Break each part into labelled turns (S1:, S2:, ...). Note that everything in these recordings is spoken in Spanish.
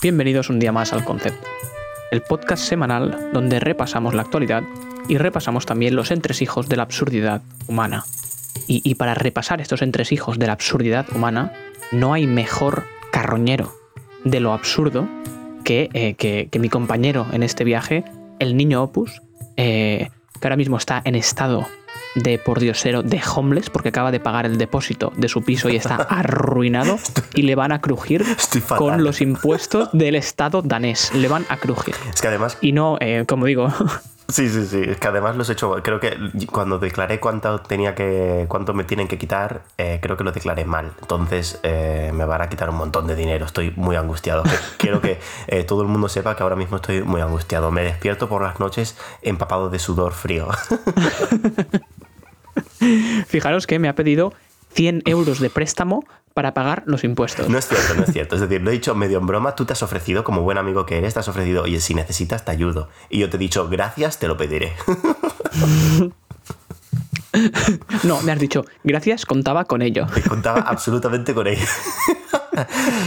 S1: Bienvenidos un día más al Concepto, el podcast semanal donde repasamos la actualidad y repasamos también los entresijos de la absurdidad humana. Y, para repasar estos entresijos de la absurdidad humana, no hay mejor carroñero de lo absurdo que, eh, mi compañero en este viaje, el niño Opus, eh, que ahora mismo está en estado de pordiosero de homeless porque acaba de pagar el depósito de su piso y está arruinado y le van a crujir con los impuestos del Estado danés. Le van a crujir.
S2: Es que además...
S1: Y no, eh, como digo...
S2: Sí, sí, sí. Es que además los he hecho. Creo que cuando declaré cuánto tenía que. cuánto me tienen que quitar, eh, creo que lo declaré mal. Entonces eh, me van a quitar un montón de dinero. Estoy muy angustiado. Quiero que todo el mundo sepa que ahora mismo estoy muy angustiado. Me despierto por las noches empapado de sudor frío.
S1: Fijaros que me ha pedido 100 euros de préstamo para pagar los impuestos.
S2: No es cierto, no es cierto. Es decir, lo he dicho medio en broma, tú te has ofrecido, como buen amigo que eres, te has ofrecido, oye, si necesitas, te ayudo. Y yo te he dicho, gracias, te lo pediré.
S1: No, me has dicho, gracias, contaba con ello.
S2: contaba absolutamente con ello.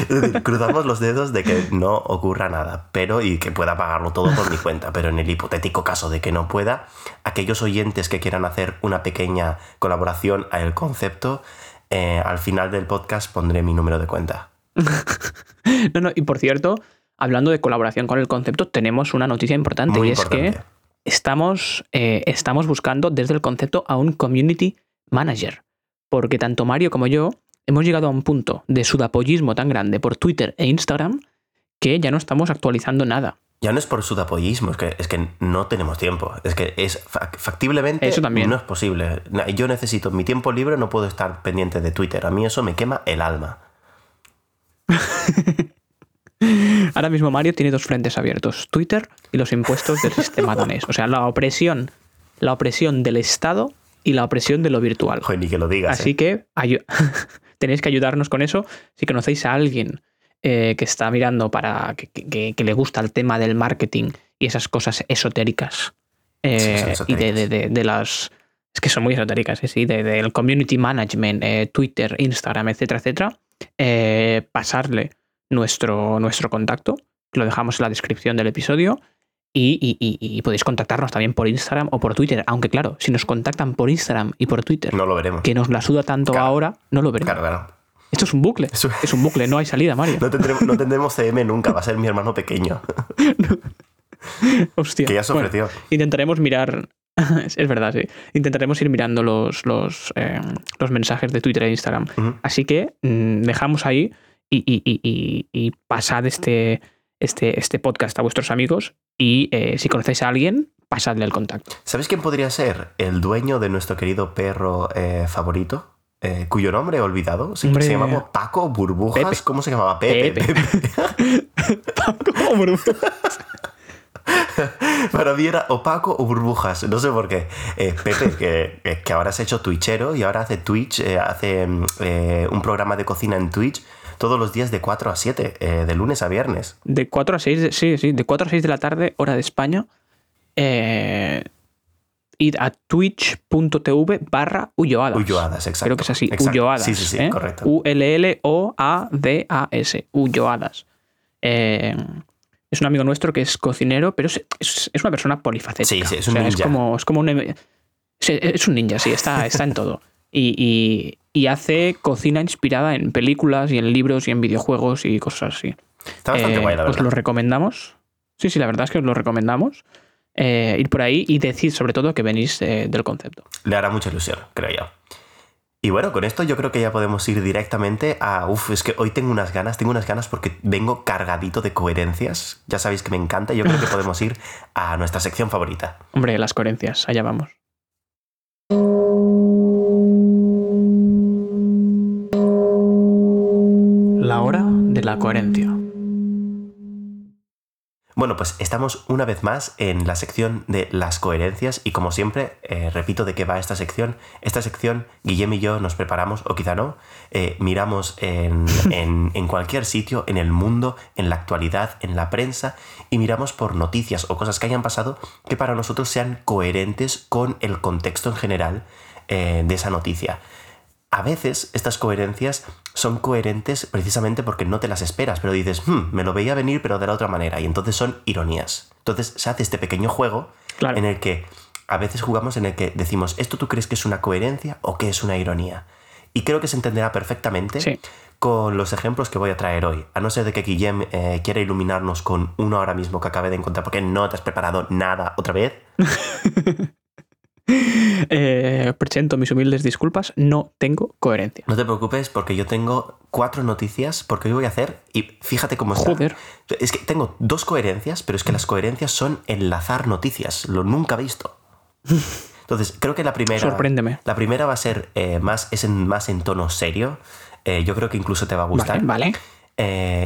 S2: Es decir, cruzamos los dedos de que no ocurra nada, pero y que pueda pagarlo todo por mi cuenta. Pero en el hipotético caso de que no pueda, aquellos oyentes que quieran hacer una pequeña colaboración a el concepto, eh, al final del podcast pondré mi número de cuenta.
S1: no, no, y por cierto, hablando de colaboración con el concepto, tenemos una noticia importante y es que estamos, eh, estamos buscando desde el concepto a un community manager. Porque tanto Mario como yo hemos llegado a un punto de sudapollismo tan grande por Twitter e Instagram que ya no estamos actualizando nada.
S2: Ya no es por sudapollismo, es que, es que no tenemos tiempo. Es que es factiblemente
S1: eso también.
S2: no es posible. Yo necesito mi tiempo libre, no puedo estar pendiente de Twitter. A mí eso me quema el alma.
S1: Ahora mismo Mario tiene dos frentes abiertos, Twitter y los impuestos del sistema danés. O sea, la opresión, la opresión del Estado y la opresión de lo virtual.
S2: Joder, ni que lo digas.
S1: Así
S2: ¿eh?
S1: que tenéis que ayudarnos con eso. Si conocéis a alguien eh, que está mirando para que, le gusta el tema del marketing y esas cosas esotéricas, eh, y de, las... Es que son muy esotéricas, sí, del community management, Twitter, Instagram, etcétera, etcétera, pasarle nuestro, nuestro contacto, lo dejamos en la descripción del episodio. Y, podéis contactarnos también por Instagram o por Twitter. Aunque claro, si nos contactan por Instagram y por Twitter,
S2: no lo veremos.
S1: Que nos la suda tanto ahora, no lo veremos.
S2: Claro,
S1: Esto es un bucle. Es un bucle, no hay salida, Mario.
S2: No tendremos, no tendremos CM nunca, va a ser mi hermano pequeño.
S1: Hostia.
S2: Que ya se ofreció.
S1: intentaremos mirar. es verdad, sí. Intentaremos ir mirando los, los, eh, los mensajes de Twitter e Instagram. Así que mm, dejamos ahí y, pasad este, este, este podcast a vuestros amigos y eh, si conocéis a alguien, pasadle el contacto.
S2: ¿Sabes quién podría ser el dueño de nuestro querido perro eh, favorito? Eh, cuyo nombre he olvidado. Se, llamaba Paco Burbujas. ¿Cómo se llamaba? Pepe.
S1: Paco Burbujas.
S2: Para mí era opaco o burbujas, no sé por qué. Pepe, que, que, ahora se ha hecho twitchero y ahora hace Twitch, hace un programa de cocina en Twitch todos los días de 4 a 7, eh, de lunes a viernes.
S1: De 4 a 6, sí, sí, de 4 a 6 de la tarde, hora de España. Eh, id a twitch.tv barra Ulloadas.
S2: Ulloadas, exacto.
S1: Creo que es así, Ulloadas.
S2: Sí, sí, sí,
S1: ¿eh?
S2: correcto.
S1: U-L-L-O-A-D-A-S, Ulloadas. Eh, es un amigo nuestro que es cocinero, pero es, es, una persona polifacética.
S2: Sí, sí, es un ninja.
S1: Es como, es como un... Es un ninja, sí, está, está en todo. y, y hace cocina inspirada en películas y en libros y en videojuegos y cosas así.
S2: Está bastante guay, la verdad.
S1: Os lo recomendamos. Sí, sí, la verdad es que os lo recomendamos. Eh, ir por ahí y decir sobre todo que venís eh, del concepto.
S2: Le hará mucha ilusión, creo yo. Y bueno, con esto yo creo que ya podemos ir directamente a... Uf, es que hoy tengo unas ganas, tengo unas ganas porque vengo cargadito de coherencias. Ya sabéis que me encanta. Yo creo que podemos ir a nuestra sección favorita.
S1: Hombre, las coherencias, allá vamos. La hora de la coherencia.
S2: Bueno, pues estamos una vez más en la sección de las coherencias y como siempre, eh, repito de qué va esta sección. Esta sección, Guillem y yo nos preparamos, o quizá no, eh, miramos en, en, cualquier sitio, en el mundo, en la actualidad, en la prensa, y miramos por noticias o cosas que hayan pasado que para nosotros sean coherentes con el contexto en general eh, de esa noticia a veces estas coherencias son coherentes precisamente porque no te las esperas, pero dices, hmm, me lo veía venir pero de la otra manera, y entonces son ironías. Entonces se hace este pequeño juego en el que a veces jugamos en el que decimos, ¿esto tú crees que es una coherencia o que es una ironía? Y creo que se entenderá perfectamente con los ejemplos que voy a traer hoy. A no ser de que Guillem eh, quiera iluminarnos con uno ahora mismo que acabe de encontrar, porque no te has preparado nada otra vez.
S1: Eh, presento mis humildes disculpas, no tengo coherencia.
S2: No te preocupes porque yo tengo cuatro noticias porque hoy voy a hacer y fíjate cómo está.
S1: Joder.
S2: Es que tengo dos coherencias, pero es que las coherencias son enlazar noticias, lo nunca visto. Entonces, creo que la primera.
S1: Sorpréndeme.
S2: La primera va a ser eh, más, es en, más en tono serio. Eh, yo creo que incluso te va a gustar.
S1: Vale.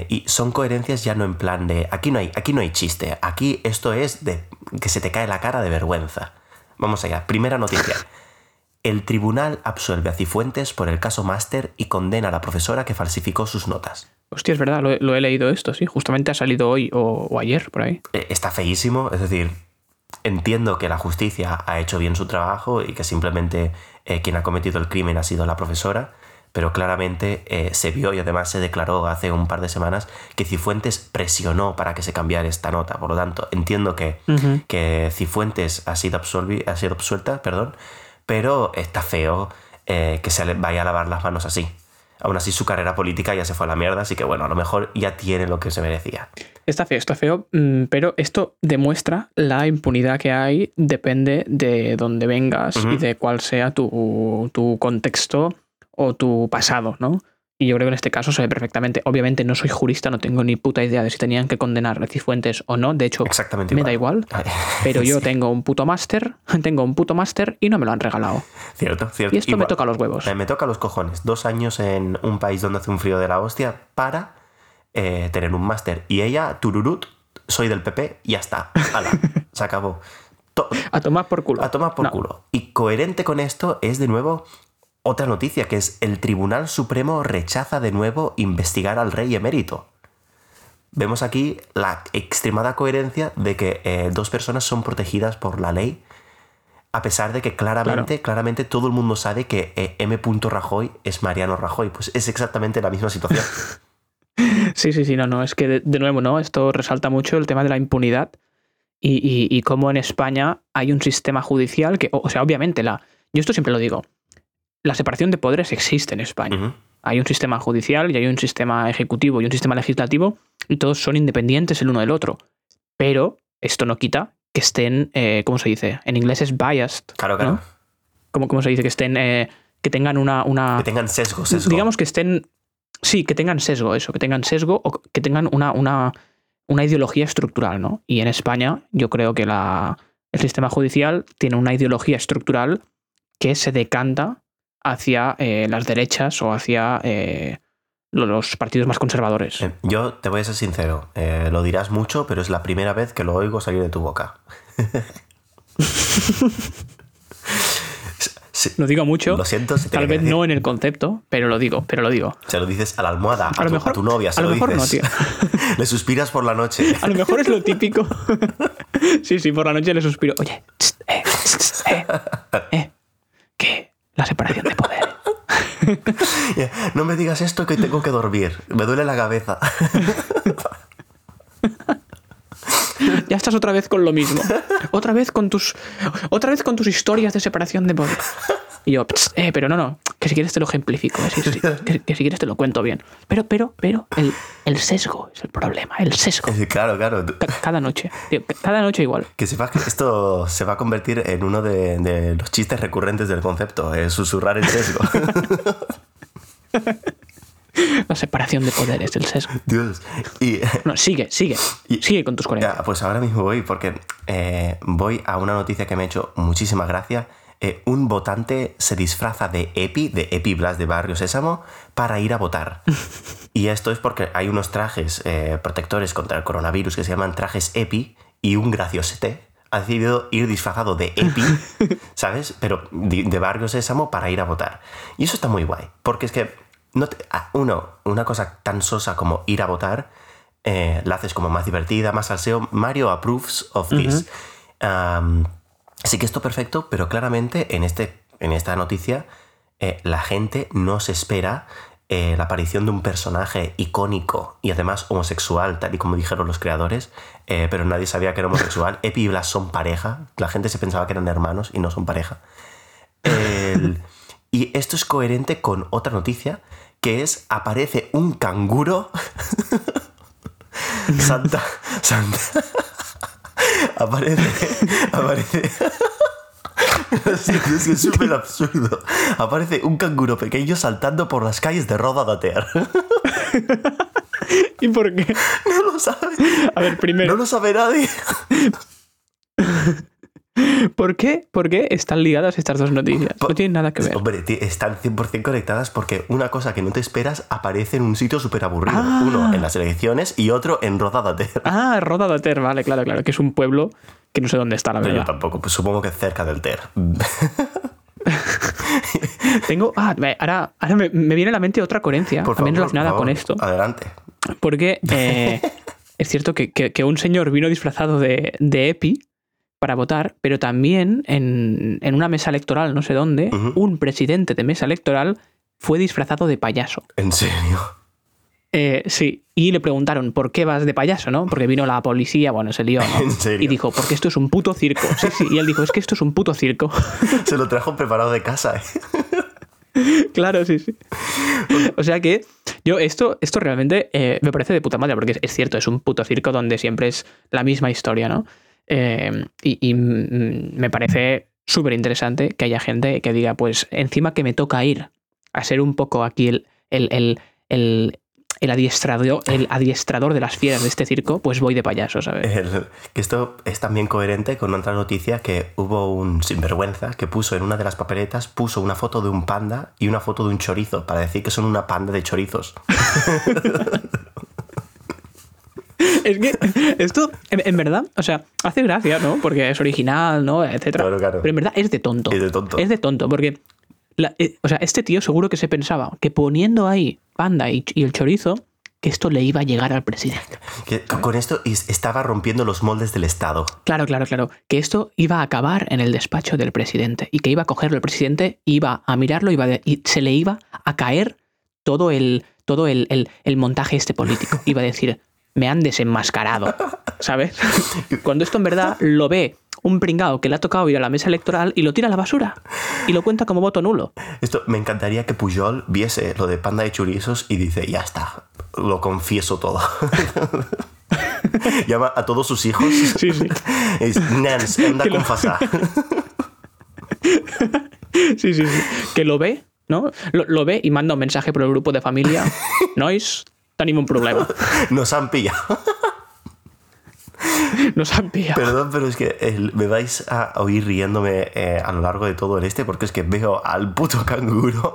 S2: y son coherencias ya no en plan de aquí no hay, aquí no hay chiste, aquí esto es de que se te cae la cara de vergüenza. Vamos allá. Primera noticia. El tribunal absuelve a Cifuentes por el caso Máster y condena a la profesora que falsificó sus notas.
S1: Hostia, es verdad, lo, he leído esto, sí. Justamente ha salido hoy o, ayer, por ahí.
S2: Eh, está feísimo, es decir, entiendo que la justicia ha hecho bien su trabajo y que simplemente eh, quien ha cometido el crimen ha sido la profesora, pero claramente eh, se vio y además se declaró hace un par de semanas que Cifuentes presionó para que se cambiara esta nota. Por lo tanto, entiendo que, que Cifuentes ha sido, ha sido absuelta, perdón, pero está feo eh, que se vaya a lavar las manos así. Aún así, su carrera política ya se fue a la mierda, así que bueno, a lo mejor ya tiene lo que se merecía.
S1: Está feo, está feo, mm, pero esto demuestra la impunidad que hay, depende de dónde vengas y de cuál sea tu, tu contexto o tu pasado, ¿no? Y yo creo que en este caso se ve perfectamente. Obviamente no soy jurista, no tengo ni puta idea de si tenían que condenar a Cifuentes o no. De hecho, me da igual. Pero yo tengo un puto máster, tengo un puto máster y no me lo han regalado.
S2: Cierto, cierto.
S1: Y esto me toca los huevos.
S2: Me toca los cojones. Dos años en un país donde hace un frío de la hostia para eh, tener un máster. Y ella, tururut, soy del PP y ya está. se acabó.
S1: a tomar por culo.
S2: A tomar por culo. Y coherente con esto es de nuevo otra noticia que es el Tribunal Supremo rechaza de nuevo investigar al rey emérito. Vemos aquí la extremada coherencia de que eh, dos personas son protegidas por la ley, a pesar de que claramente, claramente todo el mundo sabe que eh, M. Rajoy es Mariano Rajoy. Pues es exactamente la misma situación.
S1: sí, sí, sí, no, no. Es que de, nuevo, ¿no? Esto resalta mucho el tema de la impunidad y, y, cómo en España hay un sistema judicial que, o sea, obviamente la. Yo esto siempre lo digo la separación de poderes existe en España. Hay un sistema judicial y hay un sistema ejecutivo y un sistema legislativo y todos son independientes el uno del otro. Pero esto no quita que estén, eh, ¿cómo se dice? En inglés es biased.
S2: Claro, claro.
S1: ¿Cómo, se dice? Que estén, eh, que tengan una, una...
S2: Que tengan sesgo, sesgo.
S1: Digamos que estén... Sí, que tengan sesgo, eso, que tengan sesgo o que tengan una, una, una ideología estructural, ¿no? Y en España yo creo que la, el sistema judicial tiene una ideología estructural que se decanta hacia eh, las derechas o hacia eh, los partidos más conservadores.
S2: Eh, yo te voy a ser sincero, lo dirás mucho, pero es la primera vez que lo oigo salir de tu boca.
S1: Lo digo mucho.
S2: Lo siento.
S1: tal vez no en el concepto, pero lo digo, pero lo digo.
S2: Se lo dices a la almohada, a, tu, tu, novia, se
S1: a
S2: lo,
S1: mejor
S2: dices.
S1: no, tío.
S2: le suspiras por la noche.
S1: A lo mejor es lo típico. sí, sí, por la noche le suspiro. Oye, eh, eh, eh, ¿qué? La separación de poderes.
S2: no me digas esto que tengo que dormir. Me duele la cabeza.
S1: ya estás otra vez con lo mismo. Otra vez con tus. Otra vez con tus historias de separación de poderes. Y yo, eh, pero no, no, que si quieres te lo ejemplifico, que, si quieres te lo cuento bien. Pero, pero, pero, el, sesgo es el problema, el sesgo.
S2: Claro, claro.
S1: Cada noche, cada noche igual.
S2: Que sepas que esto se va a convertir en uno de, los chistes recurrentes del concepto, es susurrar el sesgo.
S1: La separación de poderes, el sesgo.
S2: Dios. Y,
S1: no, sigue, sigue. sigue con tus colegas.
S2: pues ahora mismo voy, porque eh, voy a una noticia que me ha hecho muchísima gracia eh, un votante se disfraza de EPI, de EPI Blas de Barrio Sésamo, para ir a votar. y esto es porque hay unos trajes eh, protectores contra el coronavirus que se llaman trajes EPI y un graciosete ha decidido ir disfrazado de EPI, ¿sabes? Pero de, de Barrio Sésamo para ir a votar. Y eso está muy guay, porque es que, no te- ah, uno, una cosa tan sosa como ir a votar, eh, la haces como más divertida, más salseo. Mario approves of this. Um, sí que esto perfecto, pero claramente en, este, en esta noticia eh, la gente no se espera eh, la aparición de un personaje icónico y además homosexual, tal y como dijeron los creadores, eh, pero nadie sabía que era homosexual. Epi y Blas son pareja, la gente se pensaba que eran hermanos y no son pareja. El- y esto es coherente con otra noticia, que es aparece un canguro. Santa. Santa. aparece. Aparece. Es que es súper absurdo. Aparece un canguro pequeño saltando por las calles de Roda de Ter.
S1: ¿Y por qué?
S2: No lo sabe.
S1: A ver, primero,
S2: No lo sabe nadie.
S1: ¿por qué, ¿por qué están ligadas estas dos noticias? No tienen nada que ver.
S2: Hombre, están 100% conectadas porque una cosa que no te esperas aparece en un sitio súper aburrido.
S1: Ah.
S2: Uno en las elecciones y otro en Roda de Ter.
S1: Ah, Roda de Ter, vale, claro, claro, que es un pueblo que no sé dónde está, la
S2: Pero yo
S1: verdad.
S2: tampoco, pues supongo que cerca del Ter.
S1: Tengo. Ah, ahora, ahora me, me viene a la mente otra coherencia,
S2: Por
S1: también
S2: favor,
S1: relacionada
S2: por
S1: con esto.
S2: Adelante.
S1: Porque eh, es cierto que, que- que un señor vino disfrazado de, de EPI para votar, pero también en, en una mesa electoral, no sé dónde, un presidente de mesa electoral fue disfrazado de payaso.
S2: En serio.
S1: Eh, sí, y le preguntaron, ¿por qué vas de payaso, no? Porque vino la policía, bueno, se lió, ¿no?
S2: ¿En serio?
S1: Y dijo, porque esto es un puto circo. Sí, sí, y él dijo, es que esto es un puto circo.
S2: Se lo trajo preparado de casa. ¿eh?
S1: claro, sí, sí. O sea que yo esto, esto realmente eh, me parece de puta madre, porque es, es cierto, es un puto circo donde siempre es la misma historia, ¿no? Eh, y y, me parece súper interesante que haya gente que diga, pues encima que me toca ir a ser un poco aquí el, el, el, el, el adiestrador, el adiestrador de las fieras de este circo, pues voy de payaso, ¿sabes?
S2: El- que esto es también coherente con otra noticia que hubo un sinvergüenza que puso en una de las papeletas, puso una foto de un panda y una foto de un chorizo para decir que son una panda de chorizos.
S1: Es que esto, en, en verdad, o sea, hace gracia, ¿no? Porque es original, ¿no? Etcétera.
S2: Claro, claro.
S1: Pero en verdad es de tonto.
S2: Es de tonto.
S1: Es de tonto, porque. la- eh, o sea, este tío seguro que se pensaba que poniendo ahí panda y, y el chorizo, que esto le iba a llegar al presidente.
S2: Que con esto estaba rompiendo los moldes del Estado.
S1: Claro, claro, claro. Que esto iba a acabar en el despacho del presidente. Y que iba a cogerlo el presidente, iba a mirarlo iba de- y se le iba a caer todo el, todo el, el- el montaje este político. Iba a decir, me han desenmascarado. ¿Sabes? Cuando esto en verdad lo ve un pringao que le ha tocado ir a la mesa electoral y lo tira a la basura. Y lo cuenta como voto nulo.
S2: Esto me encantaría que Pujol viese lo de panda de chorizos y dice, ya está, lo confieso todo. Llama a todos sus hijos.
S1: Sí, sí.
S2: Es, de
S1: Que lo-
S2: confessar.
S1: Sí, sí, sí. Que lo ve, ¿no? Lo, lo ve y manda un mensaje por el grupo de familia. Nois, un problema.
S2: Nos han pillado.
S1: Nos han pillado.
S2: Perdón, pero es que el- me vais a oír riéndome eh, a lo largo de todo el este porque es que veo al puto canguro.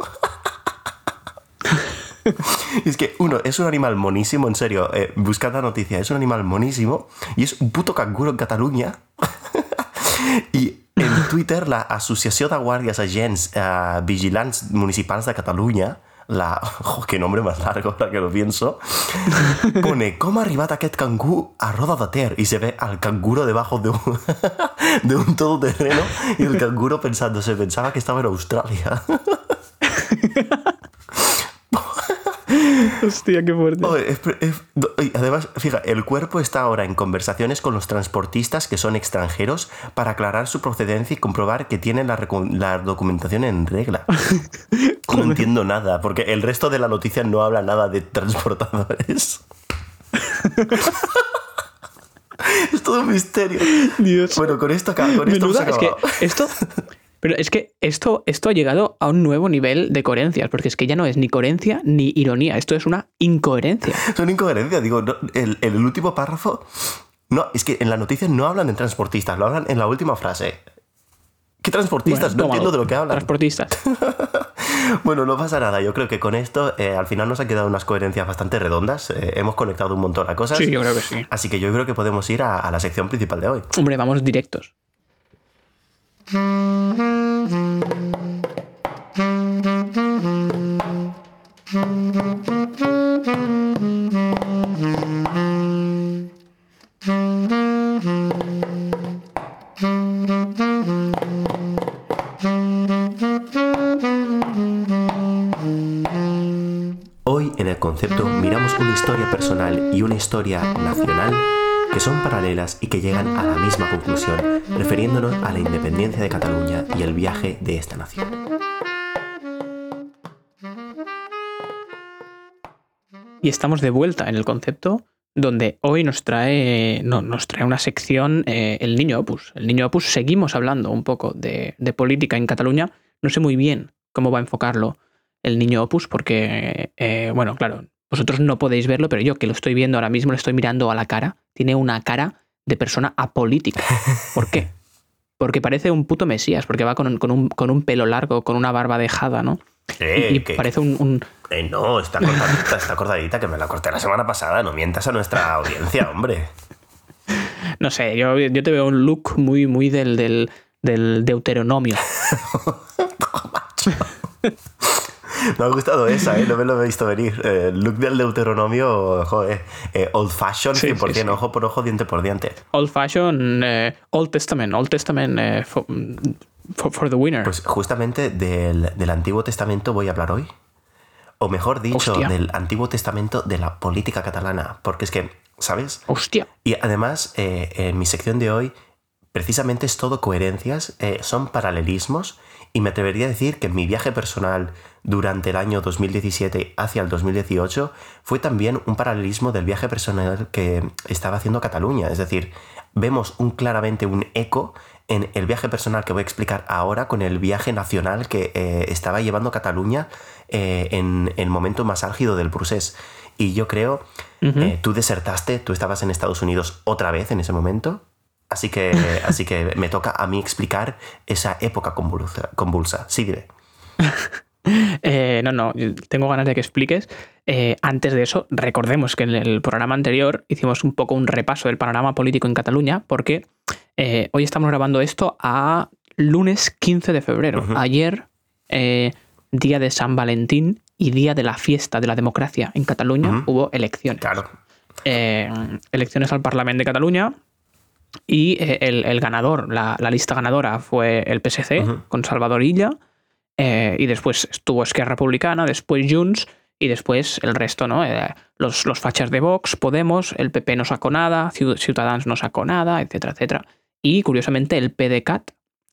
S2: es que uno, es un animal monísimo, en serio, eh, buscad la noticia, es un animal monísimo y es un puto canguro en Cataluña. I en Twitter la Associació de Guàrdies Agents eh, Vigilants Municipals de Catalunya, la... Oh, qué nombre más largo ahora que lo pienso, pone com ha arribat aquest cangú a Roda de Ter y se ve al canguro debajo de un, de un todoterreno y el canguro pensando, se pensaba que estaba en Australia.
S1: Hostia, qué fuerte.
S2: Es- es- y además, fija, el cuerpo está ahora en conversaciones con los transportistas que son extranjeros para aclarar su procedencia y comprobar que tienen la, documentación en regla. No entiendo nada, porque el resto de la noticia no habla nada de transportadores. es todo un misterio.
S1: Dios.
S2: Bueno, con esto, acá- con esto
S1: Menuda, es que esto. Pero es que esto, esto ha llegado a un nuevo nivel de coherencias, porque es que ya no es ni coherencia ni ironía, esto es una incoherencia.
S2: Son incoherencias. Digo, no, el, el último párrafo. No, es que en la noticia no hablan de transportistas, lo hablan en la última frase. ¿Qué transportistas? no entiendo de lo que hablan.
S1: Transportistas.
S2: bueno, no pasa nada. Yo creo que con esto eh, al final nos han quedado unas coherencias bastante redondas. Eh, hemos conectado un montón a cosas.
S1: Sí, yo creo que sí.
S2: Así que yo creo que podemos ir a, a la sección principal de hoy.
S1: Hombre, vamos directos.
S2: Hoy en el concepto miramos una historia personal y una historia nacional que son paralelas y que llegan a la misma conclusión, refiriéndonos a la independencia de Cataluña y el viaje de esta nación.
S1: Y estamos de vuelta en el concepto donde hoy nos trae, no, nos trae una sección eh, el niño opus. El niño opus seguimos hablando un poco de, política en Cataluña. No sé muy bien cómo va a enfocarlo el niño opus porque, eh, bueno, claro, vosotros no podéis verlo, pero yo que lo estoy viendo ahora mismo, le estoy mirando a la cara. Tiene una cara de persona apolítica. ¿Por qué? Porque parece un puto mesías, porque va con un, con un, con un pelo largo, con una barba dejada, ¿no?
S2: Eh,
S1: y
S2: que-
S1: parece un, un-
S2: Eh, no, está cortadita, está cortadita, que me la corté la semana pasada. No mientas a nuestra audiencia, hombre.
S1: No sé, yo, yo te veo un look muy, muy del, del, del deuteronomio.
S2: Me ha gustado esa, ¿eh? No me lo he visto venir. Eh, look del Deuteronomio, joder, eh, old fashion,
S1: Sí,
S2: 100%,
S1: sí, sí.
S2: ojo por ojo, diente por diente.
S1: Old fashion, eh, Old Testament, Old Testament eh, for, for- for the winner.
S2: Pues justamente del, del Antiguo Testamento voy a hablar hoy. O mejor dicho,
S1: Hostia.
S2: del Antiguo Testamento de la política catalana. Porque es que, ¿sabes?
S1: Hostia.
S2: Y además, eh, en mi sección de hoy, precisamente es todo coherencias, eh, son paralelismos, y me atrevería a decir que mi viaje personal durante el año 2017 hacia el 2018 fue también un paralelismo del viaje personal que estaba haciendo Cataluña. Es decir, vemos un, claramente un eco en el viaje personal que voy a explicar ahora con el viaje nacional que eh, estaba llevando Cataluña eh, en el momento más álgido del procés. Y yo creo, eh, tú desertaste, tú estabas en Estados Unidos otra vez en ese momento. Así que, así que me toca a mí explicar esa época convulsa. convulsa. Sí, dime.
S1: Eh, no, no, tengo ganas de que expliques. Eh, antes de eso, recordemos que en el programa anterior hicimos un poco un repaso del panorama político en Cataluña, porque eh, hoy estamos grabando esto a lunes 15 de febrero. Ayer, día de San Valentín y día de la fiesta de la democracia en Cataluña, hubo elecciones.
S2: Claro.
S1: Elecciones al Parlamento de Cataluña. Y eh, el, el ganador, la, la lista ganadora fue el PSC con Salvador Illa. eh, y después estuvo Esquerra Republicana, después Junts y después el resto, ¿no? Eh, los, los fachas de Vox, Podemos, el PP no sacó nada, Ciud- Ciudadanos no sacó nada, etcétera, etcétera. Y curiosamente el PDCAT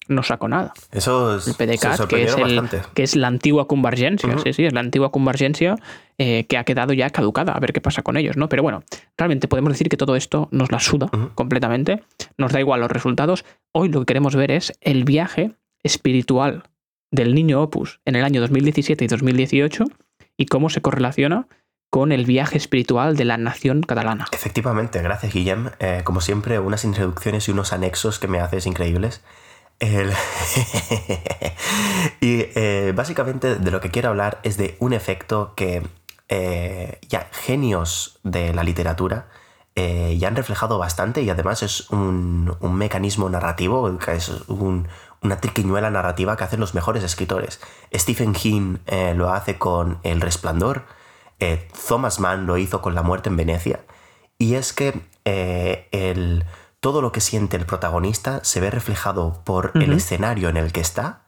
S1: no sacó nada.
S2: Eso es,
S1: El PDCAT, que es, el, que es la antigua convergencia, sí, sí, es la antigua convergencia eh, que ha quedado ya caducada, a ver qué pasa con ellos, ¿no? Pero bueno, realmente podemos decir que todo esto nos la suda completamente, nos da igual los resultados. Hoy lo que queremos ver es el viaje espiritual del niño Opus en el año 2017 y 2018 y cómo se correlaciona con el viaje espiritual de la nación catalana.
S2: Efectivamente, gracias Guillem. Eh, como siempre, unas introducciones y unos anexos que me haces increíbles. Y eh, básicamente de lo que quiero hablar es de un efecto que eh, ya genios de la literatura eh, ya han reflejado bastante y además es un, un mecanismo narrativo, que es un- una triquiñuela narrativa que hacen los mejores escritores. Stephen King lo hace con El Resplandor, Thomas Mann lo hizo con La muerte en Venecia, y es que el, todo lo que siente el protagonista se ve reflejado por el escenario en el que está,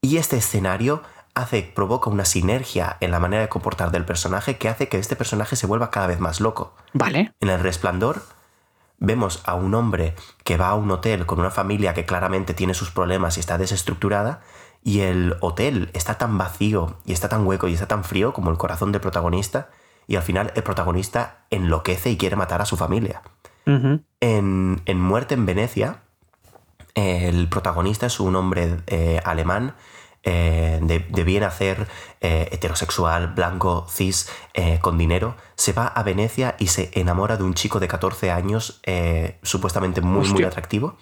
S2: y este escenario hace, provoca una sinergia en la manera de comportar del personaje que hace que este personaje se vuelva cada vez más loco.
S1: ¿Vale?
S2: En el resplandor vemos a un hombre que va a un hotel con una familia que claramente tiene sus problemas y está desestructurada, y el hotel está tan vacío y está tan hueco y está tan frío como el corazón del protagonista, y al final el protagonista enloquece y quiere matar a su familia. En, en Muerte en Venecia, el protagonista es un hombre eh, alemán eh, de, de bien hacer, eh, heterosexual, blanco, cis, con dinero. Se va a Venecia y se enamora de un chico de 14 años, supuestamente muy, muy atractivo.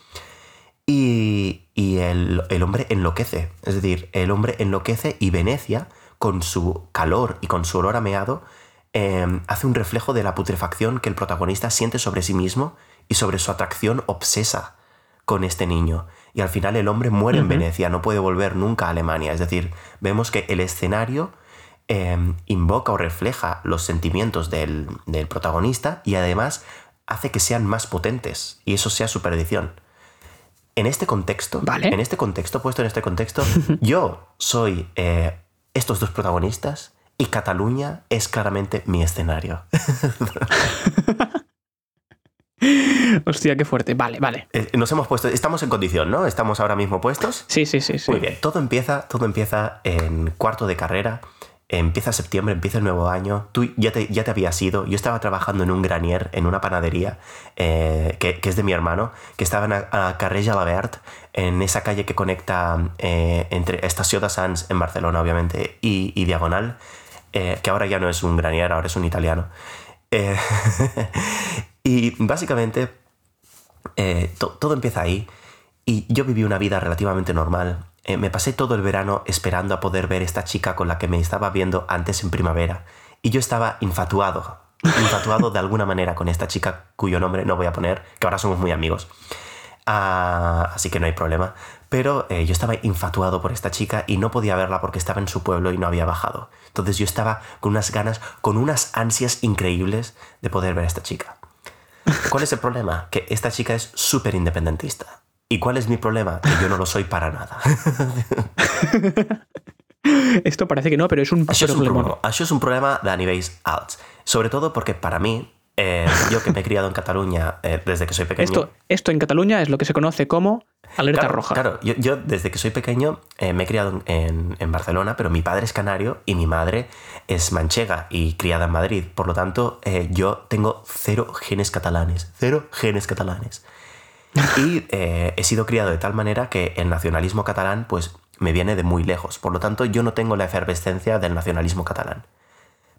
S2: Y, y el, el hombre enloquece. Es decir, el hombre enloquece y Venecia, con su calor y con su olor ameado, eh, hace un reflejo de la putrefacción que el protagonista siente sobre sí mismo y sobre su atracción obsesa con este niño. Y al final el hombre muere en. Venecia, no puede volver nunca a Alemania. Es decir, vemos que el escenario eh, invoca o refleja los sentimientos del, del protagonista y además hace que sean más potentes. Y eso sea su perdición. En este contexto,
S1: Vale.
S2: en este contexto, puesto en este contexto, yo soy eh, estos dos protagonistas y Cataluña es claramente mi escenario.
S1: Hostia, qué fuerte. Vale, vale.
S2: Eh, Nos hemos puesto, estamos en condición, ¿no? Estamos ahora mismo puestos.
S1: Sí, sí, sí, sí.
S2: Muy bien, todo empieza, todo empieza en cuarto de carrera. Empieza septiembre, empieza el nuevo año. Tú ya te, ya te habías ido. Yo estaba trabajando en un granier, en una panadería, eh, que, que es de mi hermano, que estaba en a, a Carrer Jalabert, en esa calle que conecta eh, entre Estació de Sants en Barcelona, obviamente, y, y Diagonal, eh, que ahora ya no es un granier, ahora es un italiano. Eh, y básicamente eh, to- todo empieza ahí y yo viví una vida relativamente normal. Me pasé todo el verano esperando a poder ver esta chica con la que me estaba viendo antes en primavera y yo estaba infatuado, infatuado de alguna manera con esta chica cuyo nombre no voy a poner, que ahora somos muy amigos. Ah, así que no hay problema. Pero eh, yo estaba infatuado por esta chica y no podía verla porque estaba en su pueblo y no había bajado. Entonces yo estaba con unas ganas, con unas ansias increíbles de poder ver a esta chica. ¿Cuál es el problema? Que esta chica es súper independentista. ¿Y cuál es mi problema? Que yo no lo soy para nada.
S1: Esto parece que no, pero es un
S2: Això és un problema. Això és un problema de nivells alts. Sobre todo porque para mí, eh, yo que me he criado en Cataluña eh, desde que soy pequeño...
S1: Esto, esto en Cataluña es lo que se conoce como alerta
S2: Claro,
S1: roja.
S2: Claro, yo, yo desde que soy pequeño eh, me he criado en, en Barcelona, pero mi padre es canario y mi madre es manchega y criada en Madrid. Por lo tanto, yo tengo cero genes catalanes. Cero genes catalanes. Y he sido criado de tal manera que el nacionalismo catalán pues me viene de muy lejos. Por lo tanto, yo no tengo la efervescencia del nacionalismo catalán.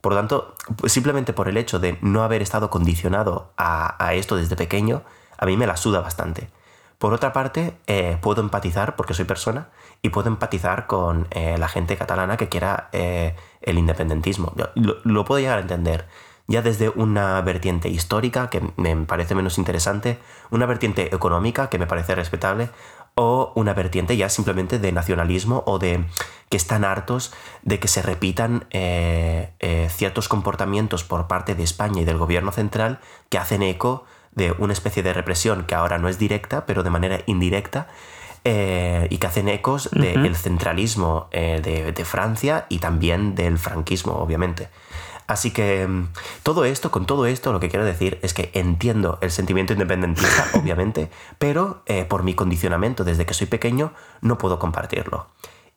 S2: Por lo tanto, simplemente por el hecho de no haber estado condicionado a, esto desde pequeño, a mí me la suda bastante. Por otra parte, eh, puedo empatizar, porque soy persona, y puedo empatizar con eh, la gente catalana que quiera eh, el independentismo. Lo puedo llegar a entender. Ya desde una vertiente histórica, que me parece menos interesante, una vertiente económica, que me parece respetable, o una vertiente ya simplemente de nacionalismo o de que están hartos de que se repitan eh, eh, ciertos comportamientos por parte de España y del gobierno central que hacen eco de una especie de represión que ahora no es directa, pero de manera indirecta, eh, y que hacen ecos del centralismo de, de Francia y también del franquismo, obviamente. Así que mm, todo esto, con todo esto, lo que quiero decir es que entiendo el sentimiento independentista, obviamente, pero eh, por mi condicionamiento desde que soy pequeño no puedo compartirlo.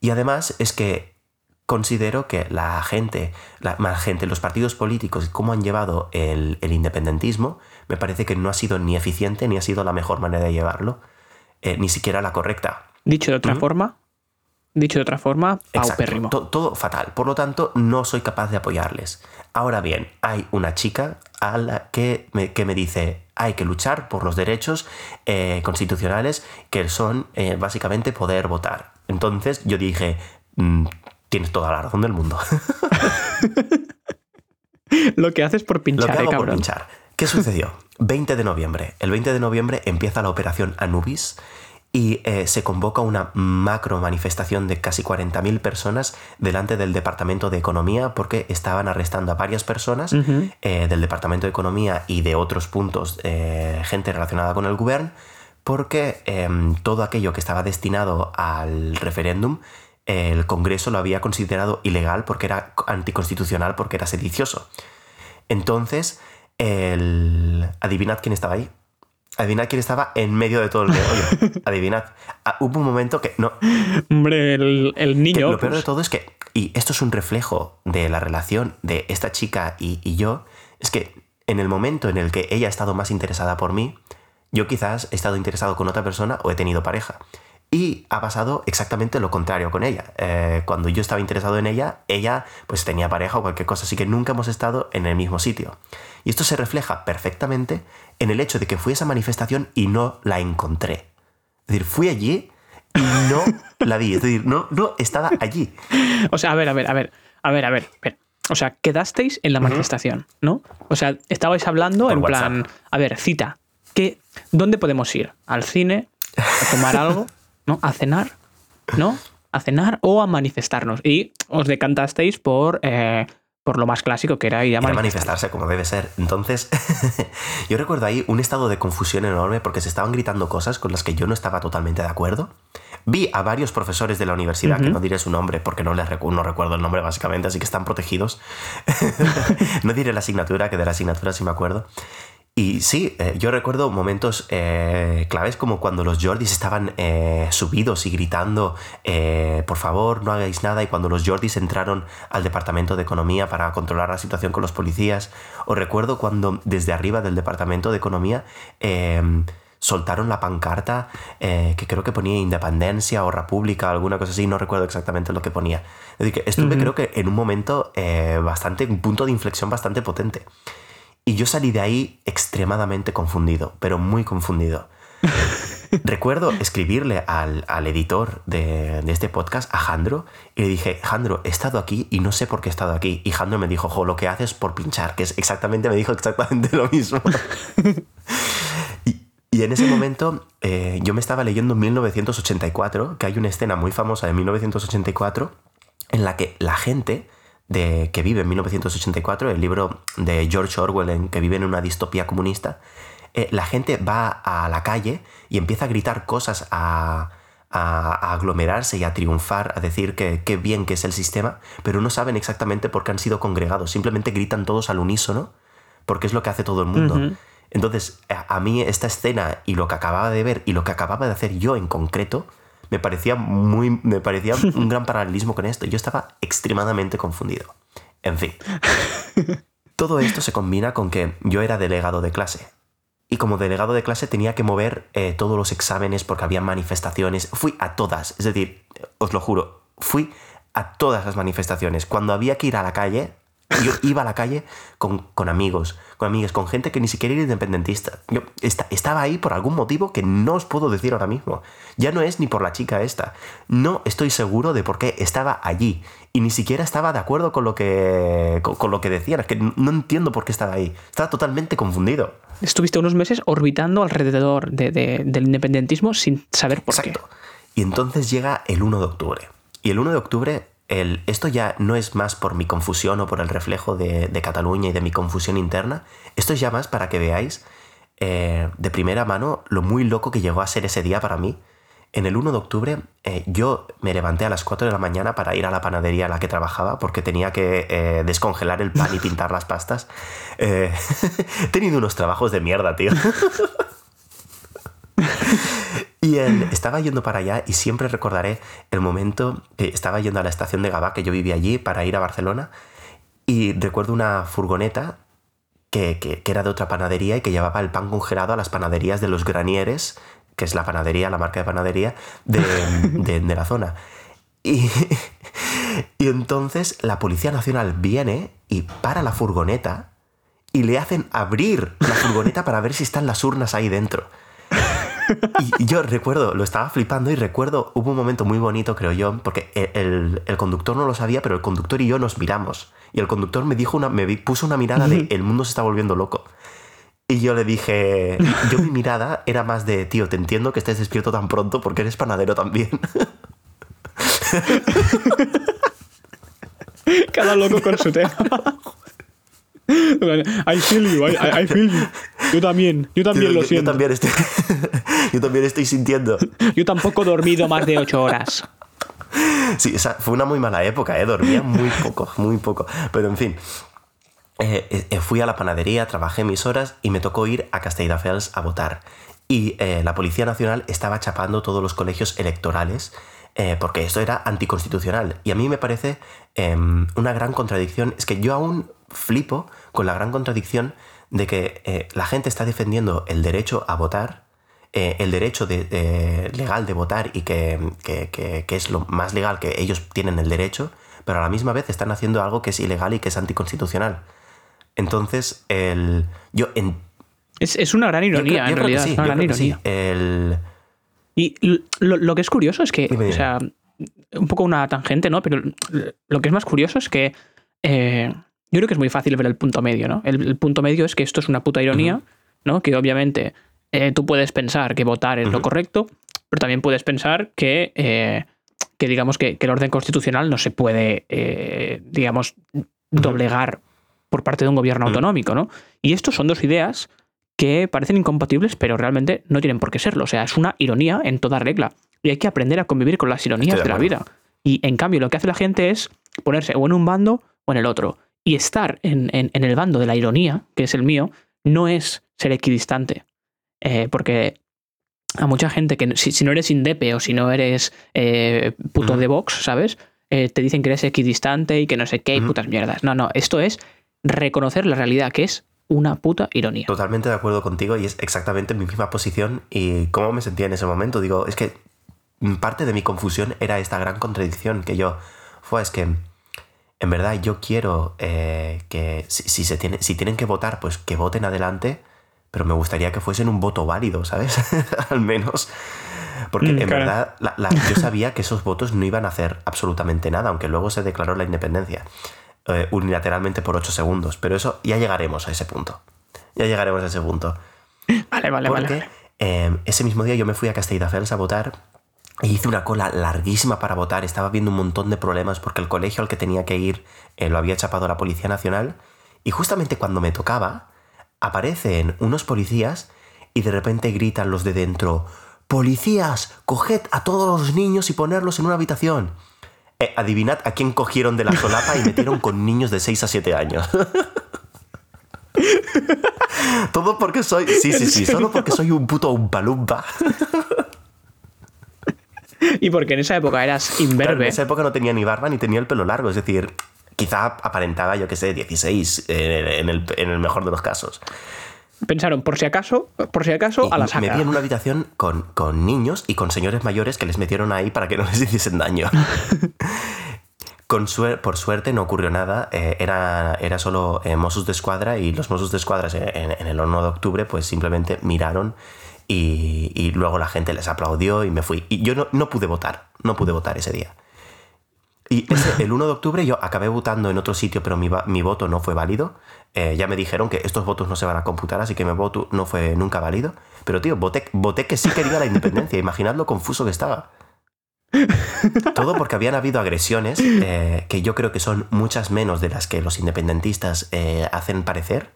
S2: Y además es que considero que la gente, la, la gente, los partidos políticos, cómo han llevado el, el independentismo, me parece que no ha sido ni eficiente ni ha sido la mejor manera de llevarlo, eh, ni siquiera la correcta.
S1: Dicho de otra
S2: Ujú.
S1: forma, dicho de otra forma,
S2: Exacto,
S1: paupérrimo.
S2: to- todo fatal. Por lo tanto, no soy capaz de apoyarles. Ahora bien, hay una chica a la que, me, que me dice hay que luchar por los derechos eh, constitucionales que son eh, básicamente poder votar. Entonces yo dije, "Mm, tienes toda la razón del mundo.
S1: Lo que haces por
S2: Lo
S1: pinchar,
S2: que
S1: eh,
S2: hago por pinchar. ¿Qué sucedió? 20 de noviembre. El 20 de noviembre empieza la operación Anubis y eh, se convoca una macro manifestación de casi 40.000 personas delante del Departamento de Economía porque estaban arrestando a varias personas eh, del Departamento de Economía y de otros puntos, eh, gente relacionada con el gobierno, porque em, todo aquello que estaba destinado al referéndum, el Congreso lo había considerado ilegal porque era anticonstitucional, porque era sedicioso. Entonces, el... adivinad quién estaba ahí. Adivinad quién estaba en medio de todo el meollo. Adivinad. Ah, hubo un momento que no,
S1: Hombre, el, niño.
S2: lo peor de
S1: pues,
S2: todo es que, y esto es un reflejo de la relación de esta chica y, y yo, es que en el momento en el que ella ha estado más interesada por mí, yo quizás he estado interesado con otra persona o he tenido pareja. Y ha pasado exactamente lo contrario con ella. Eh, cuando yo estaba interesado en ella, ella pues tenía pareja o cualquier cosa, así que nunca hemos estado en el mismo sitio. Y esto se refleja perfectamente en el hecho de que fui a esa manifestación y no la encontré. Es decir, fui allí y no la vi. Es decir, no, no estaba allí.
S1: O sea, a ver, a ver, a ver, a ver, a ver. a ver. O sea, quedasteis en la manifestación, ¿no? O sea, estabais hablando
S2: Por
S1: en
S2: WhatsApp.
S1: plan, a ver, cita, ¿qué, ¿dónde podemos ir? ¿Al cine? ¿A tomar algo? ¿No? ¿A cenar? ¿No? ¿A cenar o a manifestarnos? Y os decantasteis por, eh, por lo más clásico que era ir a
S2: Era
S1: manifestar.
S2: manifestarse como debe ser. Entonces, yo recuerdo ahí un estado de confusión enorme porque se estaban gritando cosas con las que yo no estaba totalmente de acuerdo. Vi a varios profesores de la universidad, que no diré su nombre porque no, les recu- no recuerdo el nombre básicamente, así que están protegidos. no diré la asignatura, que de la asignatura sí me acuerdo. Y sí, eh, yo recuerdo momentos eh, claves como cuando los Jordis estaban eh, subidos y gritando, por favor, no hagáis nada, y cuando los Jordis entraron al Departamento de Economía para controlar la situación con los policías. O recuerdo cuando desde arriba del Departamento de Economía soltaron la pancarta eh, que creo que ponía Independencia o República, alguna cosa así, no recuerdo exactamente lo que ponía. Es decir, que estuve
S1: Ujú.
S2: creo que en un momento eh, bastante, un punto de inflexión bastante potente. Y yo salí de ahí extremadamente confundido, pero muy confundido. Recuerdo escribirle al, al editor de, de este podcast, a Jandro, y le dije, Jandro, he estado aquí y no sé por qué he estado aquí. Y Jandro me dijo, jo, lo que haces por pinchar, que es exactamente, me dijo exactamente lo mismo. y, y en ese momento eh, yo me estaba leyendo 1984, que hay una escena muy famosa de 1984 en la que la gente de, que vive en 1984, el libro de George Orwell en que vive en una distopía comunista, eh, la gente va a la calle y empieza a gritar cosas, a, a- a aglomerarse y a triunfar, a decir que qué bien que es el sistema, pero no saben exactamente por qué han sido congregados, simplemente gritan todos al unísono, porque es lo que hace todo el mundo. Entonces, a, a mí esta escena y lo que acababa de ver y lo que acababa de hacer yo en concreto, me parecía muy. me parecía un gran paralelismo con esto. Yo estaba extremadamente confundido. En fin. Todo esto se combina con que yo era delegado de clase. Y como delegado de clase tenía que mover eh, todos los exámenes porque había manifestaciones. Fui a todas. Es decir, os lo juro, fui a todas las manifestaciones. Cuando había que ir a la calle, yo iba a la calle con, con amigos, con amigas, con gente que ni siquiera era independentista. Yo esta- estaba ahí por algún motivo que no os puedo decir ahora mismo. Ya no es ni por la chica esta. No estoy seguro de por qué estaba allí. Y ni siquiera estaba de acuerdo con lo que, con, con lo que decían. Es que no entiendo por qué estaba ahí. Estaba totalmente confundido.
S1: Estuviste unos meses orbitando alrededor de- de- del independentismo sin saber por
S2: Exacto. Y entonces llega el 1 de octubre. Y el 1 de octubre, esto ya no es más por mi confusión o por el reflejo de, Cataluña y de mi confusión interna. Esto es ya más para que veáis eh, de primera mano lo muy loco que llegó a ser ese día para mí. En el 1 de octubre eh, yo me levanté a las 4 de la mañana para ir a la panadería en la que trabajaba porque tenía que eh, descongelar el pan y pintar las pastas. He tenido unos trabajos de mierda, tío. Y él estaba yendo para allá y siempre recordaré el momento que estaba yendo a la estación de Gabá, que yo vivía allí, para ir a Barcelona. Y recuerdo una furgoneta que, que- que era de otra panadería y que llevaba el pan congelado a las panaderías de los Granieres, que es la panadería, la marca de panadería de, de- de la zona. Y, y entonces la Policía Nacional viene y para la furgoneta y le hacen abrir la furgoneta para ver si están las urnas ahí dentro. Y yo recuerdo, lo estaba flipando y recuerdo, hubo un momento muy bonito, creo yo, porque el, conductor no lo sabía, pero el conductor y yo nos miramos. Y el conductor me dijo una, me puso una mirada de el mundo se está volviendo loco. Y yo le dije, yo mi mirada era más de, tío, te entiendo que estés despierto tan pronto porque eres panadero también.
S1: Cada loco con su tema. I feel you, I, feel you. Yo también, yo también lo
S2: yo, yo
S1: siento.
S2: también estoy, yo también estoy sintiendo.
S1: Yo tampoco he dormido más de ocho horas.
S2: Sí, esa fue una muy mala época, ¿eh? Dormía muy poco, muy poco. Pero en fin, eh, eh, fui a la panadería, trabajé mis horas y me tocó ir a Castelldefels a votar. Y eh, la Policía Nacional estaba chapando todos los colegios electorales porque esto era anticonstitucional. Y a mí me parece em, una gran contradicción. Es que yo aún flipo con la gran contradicción de que eh, la gente está defendiendo el derecho a votar, eh, el derecho de- legal de votar y que, que- que- que es lo más legal que ellos tienen el derecho, pero a la misma vez están haciendo algo que es ilegal y que es anticonstitucional. Entonces, el, yo, en,
S1: Es, es una gran ironía, en realidad. es una gran
S2: que sí.
S1: ironía.
S2: El,
S1: Y lo, lo que es curioso es que, o sea, un poco una tangente, ¿no? Pero lo que es más curioso es que eh, yo creo que es muy fácil ver el punto medio, ¿no? El, el punto medio es que esto es una puta ironía. ¿no? Que obviamente eh, tú puedes pensar que votar es lo correcto, pero también puedes pensar que, eh, que digamos, que, que el orden constitucional no se puede, eh, digamos, doblegar por parte de un gobierno autonómico, ¿no? Y estos son dos ideas que parecen incompatibles, pero realmente no tienen por qué serlo. O sea, es una ironía en toda regla. Y hay que aprender a convivir con las ironías
S2: Estoy
S1: de,
S2: de
S1: la vida. Y en cambio, lo que hace la gente es ponerse o en un bando o en el otro. Y estar en, en- en el bando de la ironía, que es el mío, no es ser equidistante. Eh, porque a mucha gente que si, si no eres indepe o si no eres eh, puto
S2: Ujú.
S1: de Vox, ¿sabes? Eh, te dicen que eres equidistante y que no sé qué y putas mierdas. No, no, esto es reconocer la realidad, que es una puta ironía.
S2: Totalmente de acuerdo contigo y es exactamente mi misma posición y cómo me sentía en ese momento. Digo, es que parte de mi confusión era esta gran contradicción que yo, fue, es que en verdad yo quiero eh, que si, si se tiene, si tienen que votar, pues que voten adelante, pero me gustaría que fuesen un voto válido, ¿sabes? Al menos. Porque
S1: Mm,
S2: en
S1: claro.
S2: verdad la- la- yo sabía que esos votos no iban a hacer absolutamente nada, aunque luego se declaró la independencia eh, unilateralmente por 8 segundos. Pero eso ya llegaremos a ese punto. Ya llegaremos a ese punto.
S1: Vale, vale,
S2: Porque
S1: vale.
S2: eh, ese mismo día yo me fui a Castelldefels a votar e hice una cola larguísima para votar. Estaba viendo un montón de problemas porque el colegio al que tenía que ir eh, lo había chapado la Policía Nacional. Y justamente cuando me tocaba, aparecen unos policías y de repente gritan los de dentro: ¡Policías! ¡Coged a todos los niños y ponerlos en una habitación! Eh, adivinad a quién cogieron de la solapa y metieron con niños de 6 a 7 años. Todo porque soy. Sí, sí, sí. Solo porque soy un puto umpalumpa.
S1: Y porque en esa época eras
S2: Claro, en
S1: imberbe.
S2: esa época no tenía ni barba ni tenía el pelo largo. Es decir, quizá aparentaba, yo que sé, 16 eh, en el, en el mejor de los casos.
S1: Pensaron, por si acaso, por si acaso,
S2: Y
S1: a la
S2: me
S1: saca.
S2: vi en una habitación con, con niños y con señores mayores que les metieron ahí para que no les hiciesen daño. Con suer- por suerte no ocurrió nada, eh, era, era solo eh, Mossos de Escuadra y los Mossos de Escuadra en, en el 1 de octubre pues simplemente miraron y, luego la gente les aplaudió y me fui. Y yo no, pude votar, no pude votar ese día. Y ese- el 1 de octubre yo acabé votando en otro sitio, pero mi, voto no fue válido. Eh, ya me dijeron que estos votos no se van a computar, así que mi voto no fue nunca válido. Pero tío, voté, voté que sí quería la independencia. Imaginad lo confuso que estaba. Todo porque habían habido agresiones, eh, que yo creo que son muchas menos de las que los independentistas eh, hacen parecer,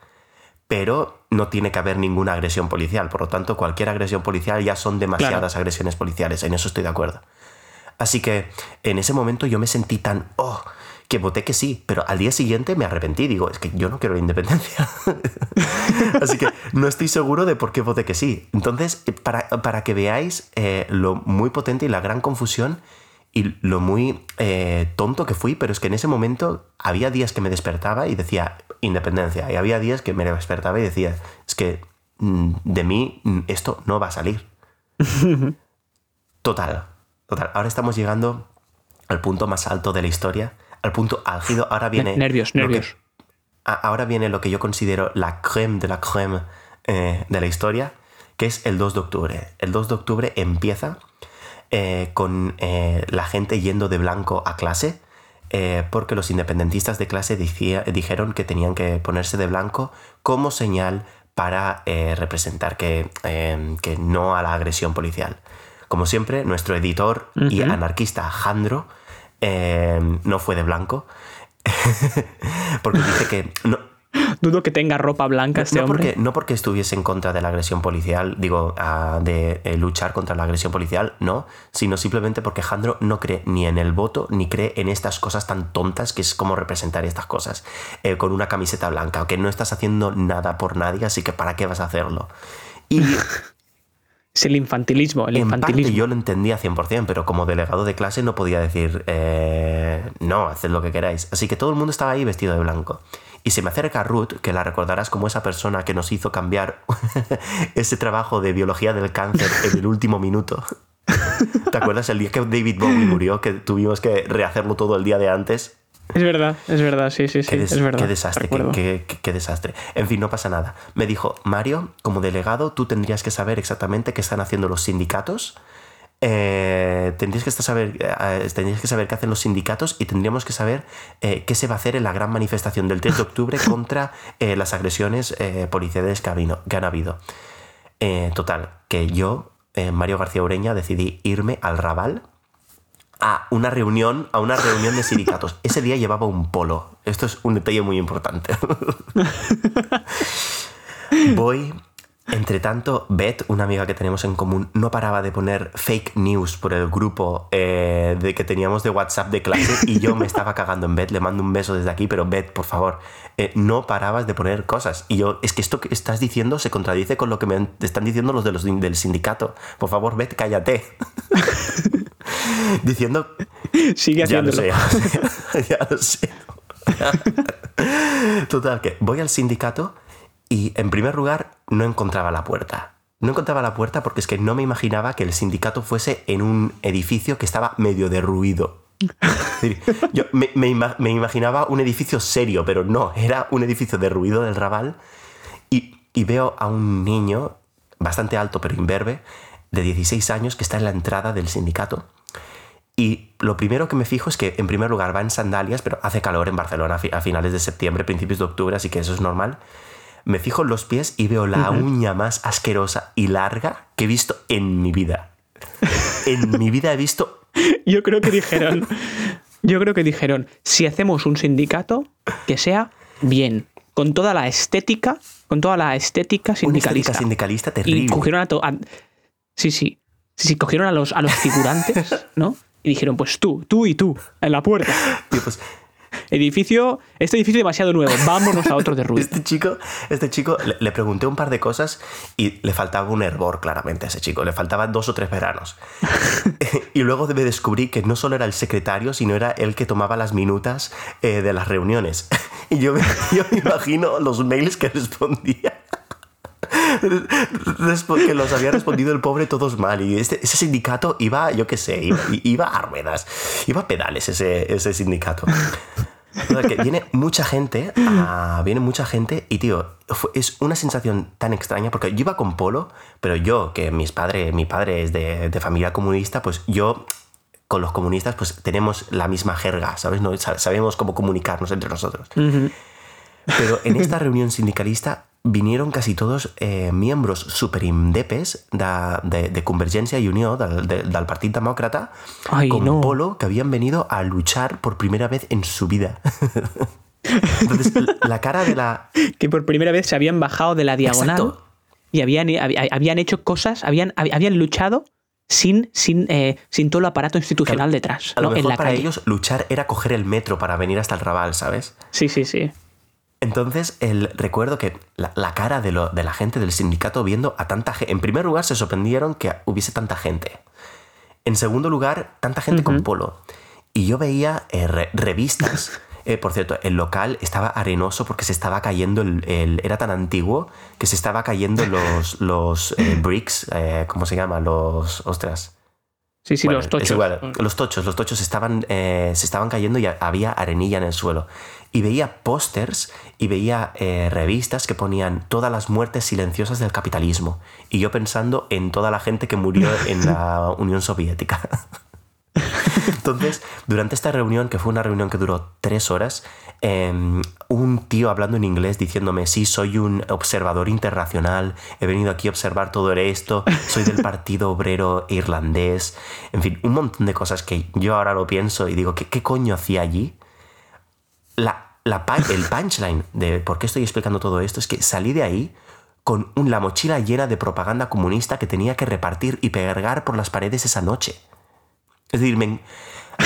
S2: pero no tiene que haber ninguna agresión policial. Por lo tanto, cualquier agresión policial ya son demasiadas agresiones policiales. En eso estoy de acuerdo. Así que en ese momento yo me sentí tan, oh, que voté que sí, pero al día siguiente me arrepentí. Digo, es que yo no quiero la independencia. Así que no estoy seguro de por qué voté que sí. Entonces, eh, para, para que veáis eh, lo muy potente y la gran confusión y lo muy eh, tonto que fui, pero es que en ese momento había días que me despertaba y decía independencia, y había días que me despertaba y decía, es que mm, de mí mm, esto no va a salir. Total, total. Ahora estamos llegando al punto más alto de la historia, al punto álgido. Ahora viene.
S1: nervios,
S2: que-
S1: nervios.
S2: ahora viene lo que yo considero la creme de la creme eh, de la historia, que es el 2 de octubre. El 2 de octubre empieza eh, con eh, la gente yendo de blanco a clase, eh, porque los independentistas de clase decía- dijeron que tenían que ponerse de blanco como señal para eh, representar que, eh, que no a la agresión policial. Como siempre, nuestro editor y anarquista Jandro eh, no fue de blanco, porque dice que no,
S1: Dudo que tenga ropa blanca este
S2: no
S1: hombre.
S2: porque, no porque estuviese en contra de la agresión policial, digo, ah, de eh, luchar contra la agresión policial, no, sino simplemente porque Jandro no cree ni en el voto, ni cree en estas cosas tan tontas que es como representar estas cosas eh, con una camiseta blanca, que no estás haciendo nada por nadie, así que ¿para qué vas a hacerlo? Y
S1: Es el infantilismo, el
S2: en parte
S1: infantilismo.
S2: yo lo entendía 100%, pero como delegado de clase no podía decir, eh, no, haced lo que queráis. Así que todo el mundo estaba ahí vestido de blanco. Y se me acerca Ruth, que la recordarás como esa persona que nos hizo cambiar ese trabajo de biología del cáncer en el último minuto. ¿Te acuerdas el día que David Bowie murió, que tuvimos que rehacerlo todo el día de antes?
S1: Es verdad, es verdad, sí, sí, sí.
S2: Qué,
S1: es verdad.
S2: qué desastre, qué desastre. En fin, no pasa nada. Me dijo, Mario, como delegado, tú tendrías que saber exactamente qué están haciendo los sindicatos eh, tendrías, que saber, eh, tendrías que saber qué hacen los sindicatos y tendríamos que saber eh, qué se va a hacer en la gran manifestación del 3 de octubre contra las agresiones policiales que, que, han habido. total, que yo, Mario García Ureña, decidí irme al Raval a una reunión, a una reunión de sindicatos. Ese día llevaba un polo. Esto es un detalle muy importante. Voy entre tanto, Beth, una amiga que tenemos en común, no paraba de poner fake news por el grupo eh, de que teníamos de WhatsApp de clase y yo me estaba cagando en Beth. Le mando un beso desde aquí, pero Beth, por favor, eh, no parabas de poner cosas. Y yo, es que esto que estás diciendo se contradice con lo que me están diciendo los, de los del sindicato. Por favor, Beth, cállate. Diciendo.
S1: Sigue haciéndolo.
S2: Ya lo sé. ya lo sé. Total, que voy al sindicato y en primer lugar, no encontraba la puerta. No encontraba la puerta porque es que no me imaginaba que el sindicato fuese en un edificio que estaba medio derruido. Yo me, imaginaba un edificio serio, pero no, era un edificio derruido del Raval. Y, y veo a un niño bastante alto pero imberbe, de 16 años, que está en la entrada del sindicato. Y lo primero que me fijo es que, en primer lugar, va en sandalias, pero hace calor en Barcelona a finales de septiembre, principios de octubre, así que eso es normal me fijo en los pies y veo la uña más asquerosa y larga que he visto en mi vida. En mi vida he visto.
S1: Yo creo que dijeron. Yo creo que dijeron: si hacemos un sindicato, que sea bien, con toda la estética, con toda la estética sindicalista.
S2: Una sindicalista terrible.
S1: Y cogieron a, Sí, sí. Sí, cogieron a los, a los figurantes, ¿no? Y dijeron, pues tú, tú y tú, en la puerta.
S2: pues
S1: edificio, este edificio es demasiado nuevo, vámonos a otro de ruido.
S2: Este chico, este chico le, pregunté un par de cosas y le faltaba un hervor claramente a ese chico, le faltaban dos o tres veranos. y luego me descubrí que no solo era el secretario, sino era el que tomaba las minutas eh, de las reuniones. y yo yo me imagino los mails que respondía que los había respondido el pobre todos mal. Y este, ese sindicato iba, yo qué sé, iba, a ruedas, iba a pedales ese, ese sindicato. Que viene mucha gente, viene mucha gente y tío, es una sensación tan extraña porque yo iba con polo, pero yo, que mis padres, mi padre es de, familia comunista, pues yo con los comunistas pues tenemos la misma jerga, ¿sabes? No, sabemos cómo comunicarnos entre nosotros. Pero en esta reunión sindicalista vinieron casi todos eh, miembros superindepes de, de Convergencia y Unión, del, del Partido Demócrata, con Polo, que habían venido a luchar por primera vez en su vida. Entonces, la cara de la...
S1: Que por primera vez se habían bajado de la diagonal y habían, habían hecho cosas, habían, habían luchado sin, sin, eh, sin todo el aparato institucional detrás.
S2: A lo mejor para ellos luchar era coger el metro para venir hasta el Raval, ¿sabes?
S1: Sí, sí, sí.
S2: Entonces, el, recuerdo que la, cara de, lo, de, la gente del sindicato viendo a tanta gente. En primer lugar, se sorprendieron que hubiese tanta gente. En segundo lugar, tanta gente con polo. Y yo veía eh, revistas. Eh, por cierto, el local estaba arenoso porque se estaba cayendo. El, era tan antiguo que se estaba cayendo los, los eh, bricks. ¿Cómo se llama? Los. Ostras.
S1: Sí, sí, los tochos.
S2: los tochos, los tochos estaban, se estaban cayendo y había arenilla en el suelo y veía pósters y veía eh, revistas que ponían todas las muertes silenciosas del capitalismo. Y yo pensando en toda la gente que murió en la Unión Soviética. Entonces, durante esta reunión, que fue una reunión que duró tres horas, em, un tío hablando en inglés diciéndome, sí, soy un observador internacional, he venido aquí a observar todo esto, soy del Partido Obrero Irlandés, en fin, un montón de cosas que yo ahora lo pienso y digo, ¿qué, qué coño hacía allí? el punchline de por qué estoy explicando todo esto es que salí de ahí con la mochila llena de propaganda comunista que tenía que repartir y pegar por las paredes esa noche. Es decir, me,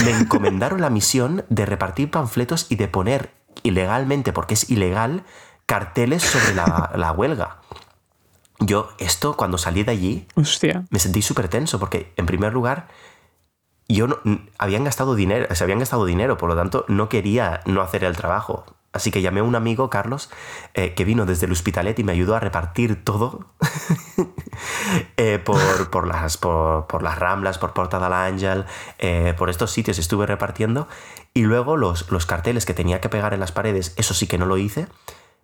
S2: encomendaron la misión de repartir panfletos y de poner ilegalmente, porque es ilegal, carteles sobre la, huelga. Yo, esto, cuando salí de allí, me sentí súper tenso, porque en primer lugar, yo no, habían gastado dinero, se habían gastado dinero, por lo tanto no quería no hacer el trabajo. Así que llamé a un amigo, Carlos, eh, que vino desde el Hospitalet y me ayudó a repartir todo eh, por, por, las, por, las Ramblas, por Porta del Ángel, eh, por estos sitios estuve repartiendo. Y luego los, los carteles que tenía que pegar en las paredes, eso sí que no lo hice,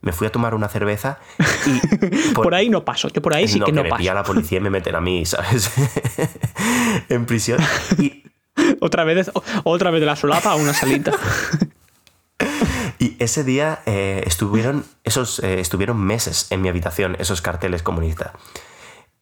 S2: me fui a tomar una cerveza y...
S1: Por, ahí no paso, yo por ahí sí que, no
S2: me
S1: paso.
S2: a la policía y me meten a mí, ¿sabes? en prisión. Y...
S1: otra vez, otra vez de la solapa a una salita.
S2: Y ese día eh, estuvieron, esos, eh, estuvieron meses en mi habitación, esos carteles comunistas.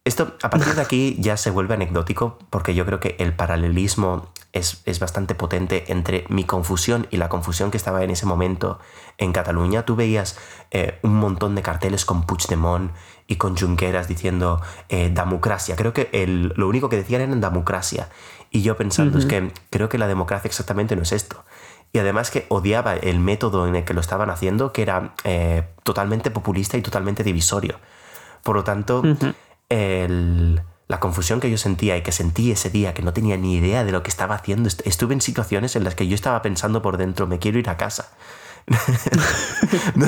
S2: Esto, a partir de aquí, ya se vuelve anecdótico porque yo creo que el paralelismo es, bastante potente entre mi confusión y la confusión que estaba en ese momento en Cataluña. Tú veías eh, un montón de carteles con Puigdemont y con Junqueras diciendo democracia. Creo que el, lo único que decían era democracia. Y yo pensando, es que creo que la democracia exactamente no es esto y además que odiaba el método en el que lo estaban haciendo, que era eh, totalmente populista y totalmente divisorio. Por lo tanto, la confusión que yo sentía y que sentí ese día, que no tenía ni idea de lo que estaba haciendo, estuve en situaciones en las que yo estaba pensando por dentro, me quiero ir a casa. no,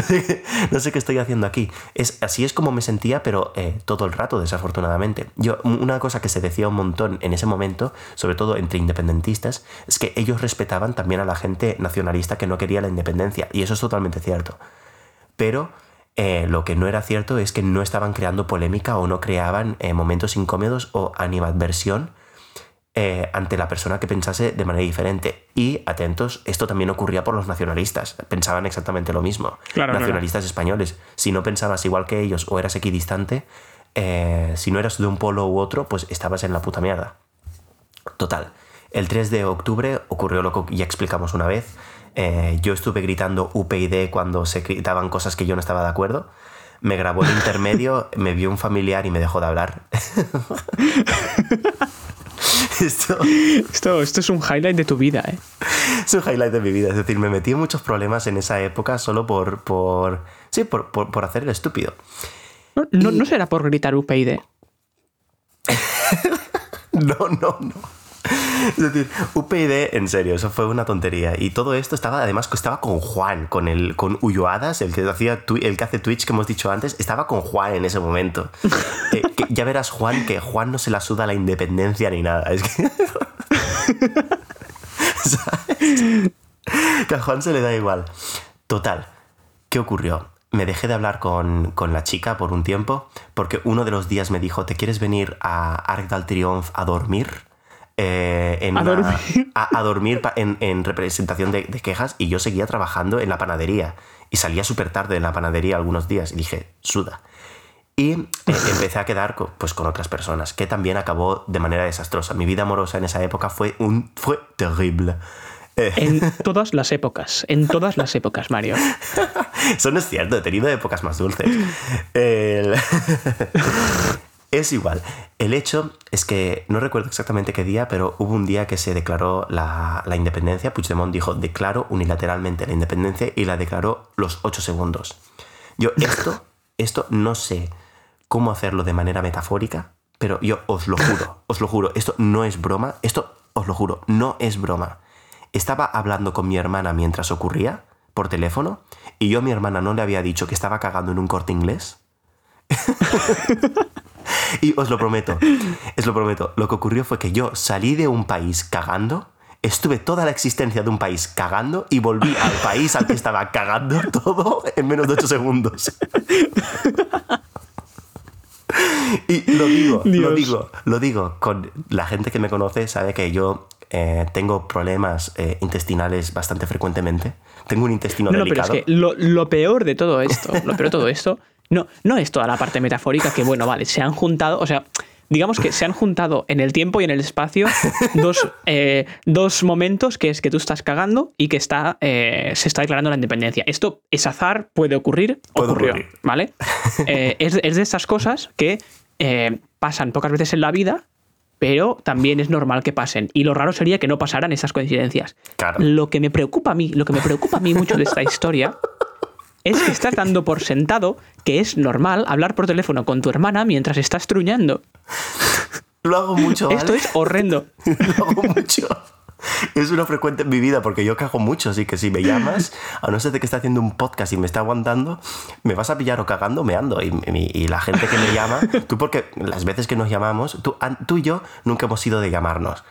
S2: sé, qué estoy haciendo aquí. Es, así es como me sentía, pero eh, todo el rato, desafortunadamente. Yo, una cosa que se decía un montón en ese momento, sobre todo entre independentistas, es que ellos respetaban también a la gente nacionalista que no quería la independencia. Y eso es totalmente cierto. Pero eh, lo que no era cierto es que no estaban creando polémica o no creaban eh, momentos incómodos o animadversión eh, ante la persona que pensase de manera diferente. Y atentos, esto también ocurría por los nacionalistas. Pensaban exactamente lo mismo. nacionalistas españoles. Si no pensabas igual que ellos o eras equidistante, eh, si no eras de un polo u otro, pues estabas en la puta mierda. Total. El 3 de octubre ocurrió lo que ya explicamos una vez. Eh, yo estuve gritando UPyD cuando se gritaban cosas que yo no estaba de acuerdo. Me grabó el intermedio, me vio un familiar y me dejó de hablar.
S1: Esto... esto... es un highlight de tu vida, ¿eh?
S2: Es un highlight de mi vida. Es decir, me metí en muchos problemas en esa época solo por. por sí, por, por, hacer el estúpido.
S1: No, no, será por gritar UPyD.
S2: no, no, no. Es decir, UPyD, en serio, eso fue una tontería. Y todo esto estaba, además, estaba con Juan, con el con Ulloadas, el que, hacía, el que hace Twitch que hemos dicho antes, estaba con Juan en ese momento. Eh, ya verás, Juan, que Juan no se la suda la independencia ni nada. Es que. Que a Juan se le da igual. Total, ¿qué ocurrió? Me dejé de hablar con, con, la chica por un tiempo porque uno de los días me dijo, ¿te quieres venir a Arc del a dormir? Eh,
S1: a, dormir.
S2: a, dormir en, representación de, quejas y yo seguía trabajando en la panadería y salía súper tarde de la panadería algunos días y dije, suda. Y eh, empecé a quedar con, pues, con otras personas, que también acabó de manera desastrosa. Mi vida amorosa en esa época fue, un, fue terrible.
S1: Eh. En todas las épocas, en todas las épocas, Mario.
S2: Eso no es cierto, he tenido épocas más dulces. El... Es igual. El hecho es que no recuerdo exactamente qué día, pero hubo un día que se declaró la, independencia. Puigdemont dijo, declaro unilateralmente la independencia y la declaró los ocho segundos. Yo esto, esto no sé cómo hacerlo de manera metafórica, pero yo os lo juro, os lo juro, esto no es broma, esto os lo juro, no es broma. Estaba hablando con mi hermana mientras ocurría por teléfono y yo a mi hermana no le había dicho que estaba cagando en un corte inglés. Y os lo prometo, os lo prometo, lo que ocurrió fue que yo salí de un país cagando, estuve toda la existencia de un país cagando y volví al país al que estaba cagando todo en menos de 8 segundos. Y lo digo, lo digo, lo digo, con la gente que me conoce sabe que yo eh, tengo problemas eh, intestinales bastante frecuentemente. Tengo un intestino no, delicado.
S1: pero es que lo, lo, peor de todo esto, lo peor de todo esto no, no es toda la parte metafórica que, bueno, vale, se han juntado, o sea, digamos que se han juntado en el tiempo y en el espacio dos, eh, dos momentos que es que tú estás cagando y que está, eh, se está declarando la independencia. Esto es azar, puede ocurrir, ocurrió, ¿vale? Eh, es, es, de estas cosas que pasan pocas veces en la vida, pero también es normal que pasen. Y lo raro sería que no pasaran esas coincidencias. Lo que me preocupa a mí, lo que me preocupa a mí mucho de esta historia es que estás dando por sentado que es normal hablar por teléfono con tu hermana mientras estás truñando.
S2: Lo hago mucho.
S1: Esto es horrendo.
S2: Lo hago mucho. Es una frecuente en mi vida porque yo cago mucho, así que si me llamas, a no ser de que esté haciendo un podcast y me está aguantando, me vas a pillar o cagando meando. Y, y, la gente que me llama, tú porque las veces que nos llamamos, tú, tú y yo nunca hemos ido de llamarnos.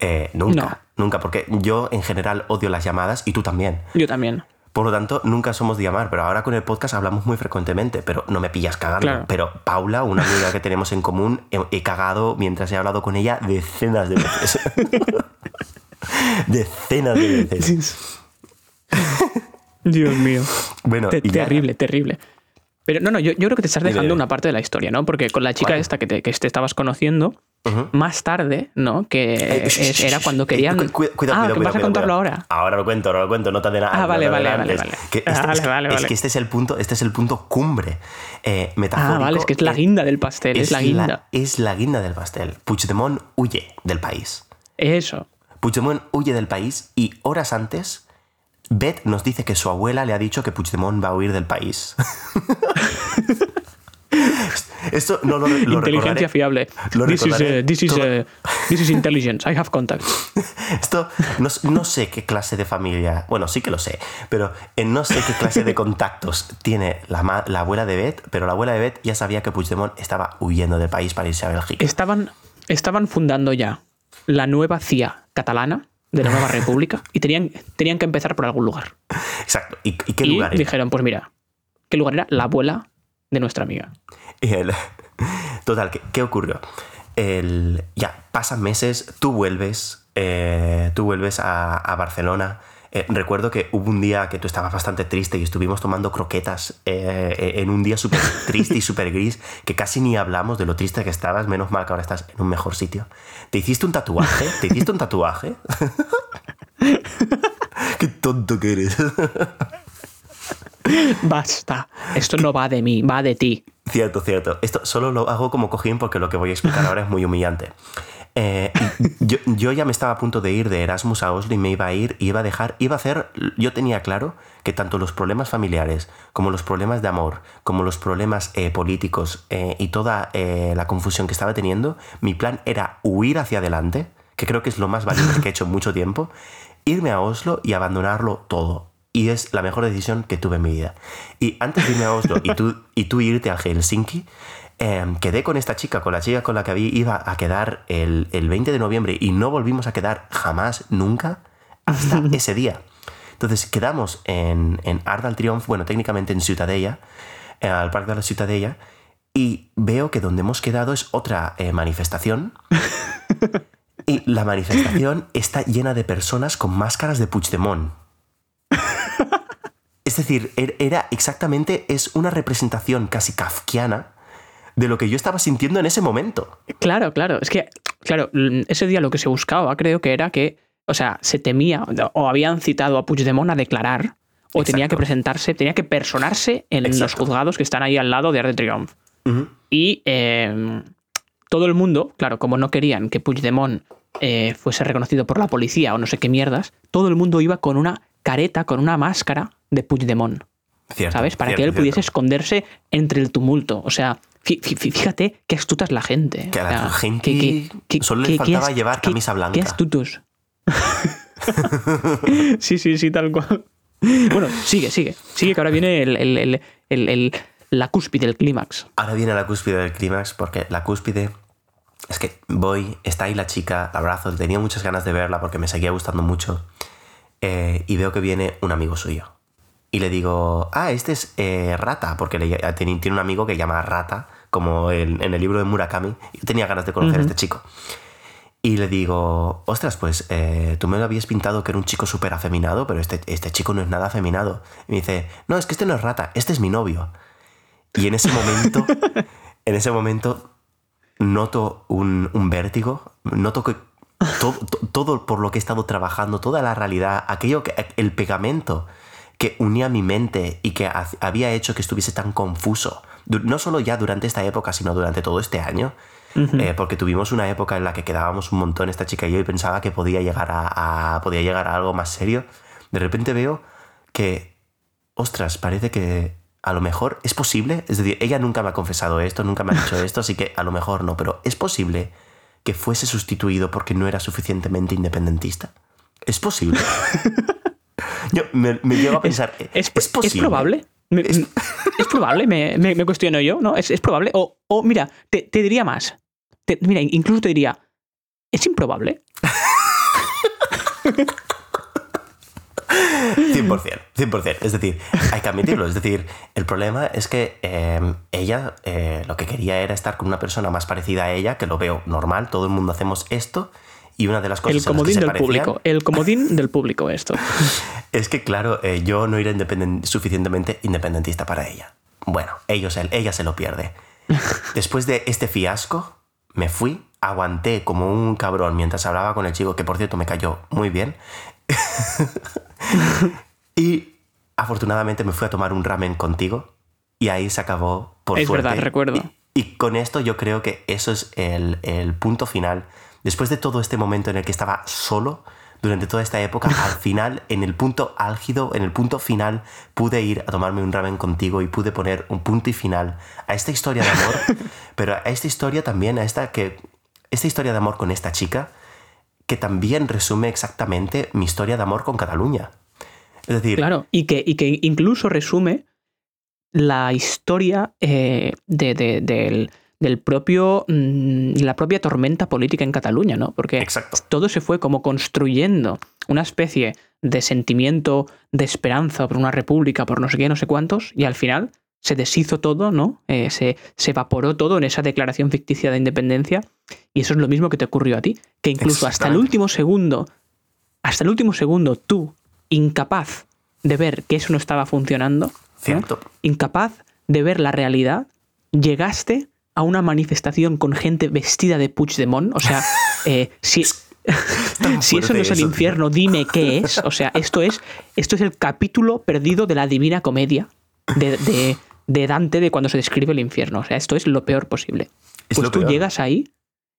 S2: Eh, nunca, nunca, porque yo en general odio las llamadas y tú también.
S1: Yo también.
S2: Por lo tanto, nunca somos de llamar, pero ahora con el podcast hablamos muy frecuentemente, pero no me pillas cagando.
S1: Claro.
S2: Pero Paula, una amiga que tenemos en común, he, he cagado mientras he hablado con ella decenas de veces. decenas de veces.
S1: Dios mío.
S2: Bueno,
S1: Te-
S2: y ya-
S1: terrible, terrible. Pero no, no, yo, yo creo que te estás dejando una parte de la historia, ¿no? Porque con la chica esta que te, que te estabas conociendo, más tarde, ¿no? Que
S2: Eh,
S1: es- era cuando querían.
S2: cu- cu- Cuidado,
S1: ah,
S2: cuidado,
S1: que vas a
S2: cuidado,
S1: contarlo
S2: cuidado.
S1: ahora.
S2: Ahora lo cuento, ahora lo cuento, no te de nada.
S1: Ah, vale, vale,
S2: adelantes.
S1: vale, vale.
S2: Que este,
S1: Ah,
S2: es,
S1: vale,
S2: que-
S1: vale,
S2: es que este es el punto, este es el punto cumbre eh, metafórico.
S1: Ah, vale, es que es la guinda del pastel, es, la guinda.
S2: es la guinda del pastel. Puigdemont huye del país.
S1: Eso.
S2: Puigdemont huye del país y horas antes, Beth nos dice que su abuela le ha dicho que Puigdemont va a huir del país. Esto no lo, lo
S1: Inteligencia
S2: recordaré-
S1: fiable.
S2: lo
S1: This is, uh, this, is,
S2: todo-
S1: uh, this is intelligence. I have contacts.
S2: Esto no, no sé qué clase de familia, bueno, sí que lo sé, pero eh, no sé qué clase de contactos tiene la, la abuela de Beth, pero la abuela de Beth ya sabía que Puigdemont estaba huyendo del país para irse a Bélgica.
S1: Estaban, estaban fundando ya la nueva CIA catalana de la nueva república y tenían, tenían que empezar por algún lugar.
S2: Exacto. ¿Y, y qué
S1: y
S2: lugar era?
S1: dijeron, pues mira, ¿qué lugar era? La abuela de nuestra amiga.
S2: Y el- Total, ¿qué, qué ocurrió? El, ya, pasan meses, tú vuelves, eh, tú vuelves a, a Barcelona. Eh, recuerdo que hubo un día que tú estabas bastante triste y estuvimos tomando croquetas eh, en un día súper triste y súper gris, que casi ni hablamos de lo triste que estabas, menos mal que ahora estás en un mejor sitio. ¿Te hiciste un tatuaje? ¿Te hiciste un tatuaje? Qué tonto que eres.
S1: Basta. Esto no va de mí, va de ti.
S2: Cierto, cierto. Esto solo lo hago como cojín porque lo que voy a explicar ahora es muy humillante. Eh, yo, yo ya me estaba a punto de ir de Erasmus a Oslo y me iba a ir y iba a dejar, iba a hacer, yo tenía claro que tanto los problemas familiares como los problemas de amor, como los problemas eh, políticos eh, y toda la confusión que estaba teniendo, mi plan era huir hacia adelante, que creo que es lo más valiente que he hecho en mucho tiempo, irme a Oslo y abandonarlo todo. Y es la mejor decisión que tuve en mi vida. Y antes de irme a Oslo y tú, y tú irte a Helsinki, eh, quedé con esta chica, con la chica con la que había, iba a quedar el, el 20 de noviembre y no volvimos a quedar jamás, nunca, hasta ese día. Entonces quedamos en, en Arc del Triunfo, bueno, técnicamente en Ciutadella, eh, al Parque de la Ciutadella, y veo que donde hemos quedado es otra eh, manifestación. Y la manifestación está llena de personas con máscaras de Puigdemont. Es decir, er- era exactamente, es una representación casi kafkiana de lo que yo estaba sintiendo en ese momento.
S1: Claro, claro. Es que, claro, mm, ese día lo que se buscaba creo que era que, o sea, se temía o habían citado a Puigdemont a declarar o tenía que presentarse, tenía que personarse en los juzgados que están ahí al lado de Arc de Triomphe. Y eh, todo el mundo, claro, como no querían que Puigdemont eh, fuese reconocido por la policía o no sé qué mierdas, todo el mundo iba con una careta, con una máscara de Puigdemont,
S2: Cierto,
S1: ¿sabes? Para
S2: cierto,
S1: que él
S2: cierto.
S1: pudiese esconderse entre el tumulto. O sea, fíjate qué astuta es la gente.
S2: Que a
S1: O
S2: la
S1: sea,
S2: gente
S1: que- que- que-
S2: solo le faltaba llevar camisa blanca.
S1: Qué astutos. sí, sí, sí, tal cual. Bueno, sigue, sigue. Sigue que ahora viene el, el- el- el- el- la cúspide, el clímax.
S2: Ahora viene la cúspide del clímax, porque la cúspide es que voy, está ahí la chica, la abrazo, tenía muchas ganas de verla porque me seguía gustando mucho. eh, y veo que viene un amigo suyo. Y le digo, ah, este es eh, Rata, porque le- tiene, tiene un amigo que llama Rata, como en, en el libro de Murakami. Yo tenía ganas de conocer a este chico. Y le digo, ostras, pues eh, tú me lo habías pintado que era un chico súper afeminado, pero este, este chico no es nada afeminado. Y me dice, no, es que este no es Rata, este es mi novio. Y en ese momento, en ese momento, noto un, un vértigo, noto que todo, to- todo por lo que he estado trabajando, toda la realidad, aquello que el pegamento que unía mi mente y que ha- había hecho que estuviese tan confuso, no solo ya durante esta época, sino durante todo este año, eh, porque tuvimos una época en la que quedábamos un montón esta chica y yo y pensaba que podía llegar a, a- podía llegar a algo más serio. De repente veo que, ostras, parece que a lo mejor es posible, es decir, ella nunca me ha confesado esto, nunca me ha dicho esto, así que a lo mejor no, pero es posible que fuese sustituido porque no era suficientemente independentista. Es posible. Yo me, me llevo a pensar,
S1: ¿Es,
S2: ¿es, posible?
S1: ¿es probable? Me-
S2: Es-
S1: ¿Es, probable? Me, me- me cuestiono yo, ¿no? ¿Es, es probable? O, o mira, te, te diría más. Te- mira, incluso te diría, ¿es improbable?
S2: 100%, 100%, 100%. Es decir, hay que admitirlo. Es decir, el problema es que em, ella eh, lo que quería era estar con una persona más parecida a ella, que lo veo normal, todo el mundo hacemos esto. Y una de las cosas
S1: el comodín del público, el comodín del público esto.
S2: es que claro, eh, yo no era suficientemente independentista para ella. Bueno, ellos, ella se lo pierde. Después de este fiasco, me fui, aguanté como un cabrón mientras hablaba con el chico, que por cierto me cayó muy bien. y afortunadamente me fui a tomar un ramen contigo y ahí se acabó por
S1: Es verdad, recuerdo.
S2: Y, con esto yo creo que eso es el, el punto final. Después de todo este momento en el que estaba solo, durante toda esta época, al final, en el punto álgido, en el punto final, pude ir a tomarme un ramen contigo y pude poner un punto y final a esta historia de amor, pero a esta historia también, a esta que esta historia de amor con esta chica, que también resume exactamente mi historia de amor con Cataluña. Es decir.
S1: Claro, y que, y que incluso resume la historia eh, de, del, del, propio. Mm, la propia tormenta política en Cataluña, ¿no? Porque todo se fue como construyendo una especie de sentimiento de esperanza por una república, por no sé qué, no sé cuántos, y al final se deshizo todo, ¿no? Eh, se, se, evaporó todo en esa declaración ficticia de independencia. Y eso es lo mismo que te ocurrió a ti. Que incluso hasta el último segundo, hasta el último segundo, tú, incapaz de ver que eso no estaba funcionando, incapaz de ver la realidad, llegaste a una manifestación con gente vestida de Puigdemont. O sea, eh, si, si eso no es el infierno, dime qué es. O sea, esto es, esto es el capítulo perdido de la Divina Comedia. de, de Dante de cuando se describe el infierno. O sea, esto es lo peor posible. pues tú llegas ahí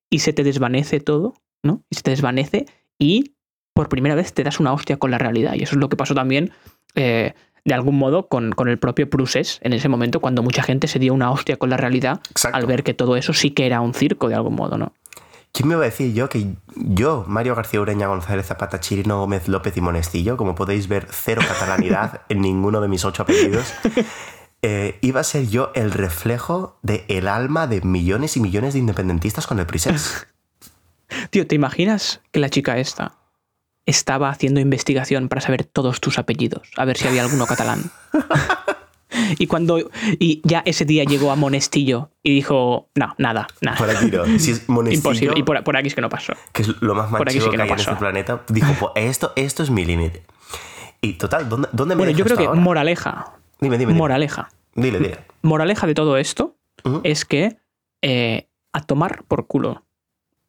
S1: y se te desvanece todo, ¿no? Y se te desvanece y por primera vez te das una hostia con la realidad. Y eso es lo que pasó también, eh, de algún modo, con, con, el propio Prusés en ese momento, cuando mucha gente se dio una hostia con la realidad al ver que todo eso sí que era un circo de algún modo, ¿no?
S2: ¿Quién me va a decir yo que yo, Mario García Ureña González Zapata Chirino Gómez López y Monestillo, como podéis ver, cero catalanidad en ninguno de mis ocho apellidos, eh, iba a ser yo el reflejo del el alma de millones y millones de independentistas con el Prisés.
S1: Tío, ¿te imaginas que la chica esta estaba haciendo investigación para saber todos tus apellidos? A ver si había alguno catalán. y cuando y ya ese día llegó a Monestillo y dijo, no, nada, nada.
S2: Por aquí no. Si es Monestillo,
S1: Imposible. Y por, aquí es que no pasó.
S2: Que es lo más manchego que, que, hay en este planeta. Dijo, pues esto, esto es mi límite. Y total, ¿dónde, dónde me
S1: Bueno, yo creo que moraleja.
S2: Dime, dime,
S1: Moraleja.
S2: Dile, dile.
S1: Moraleja de todo esto es que eh, a tomar por culo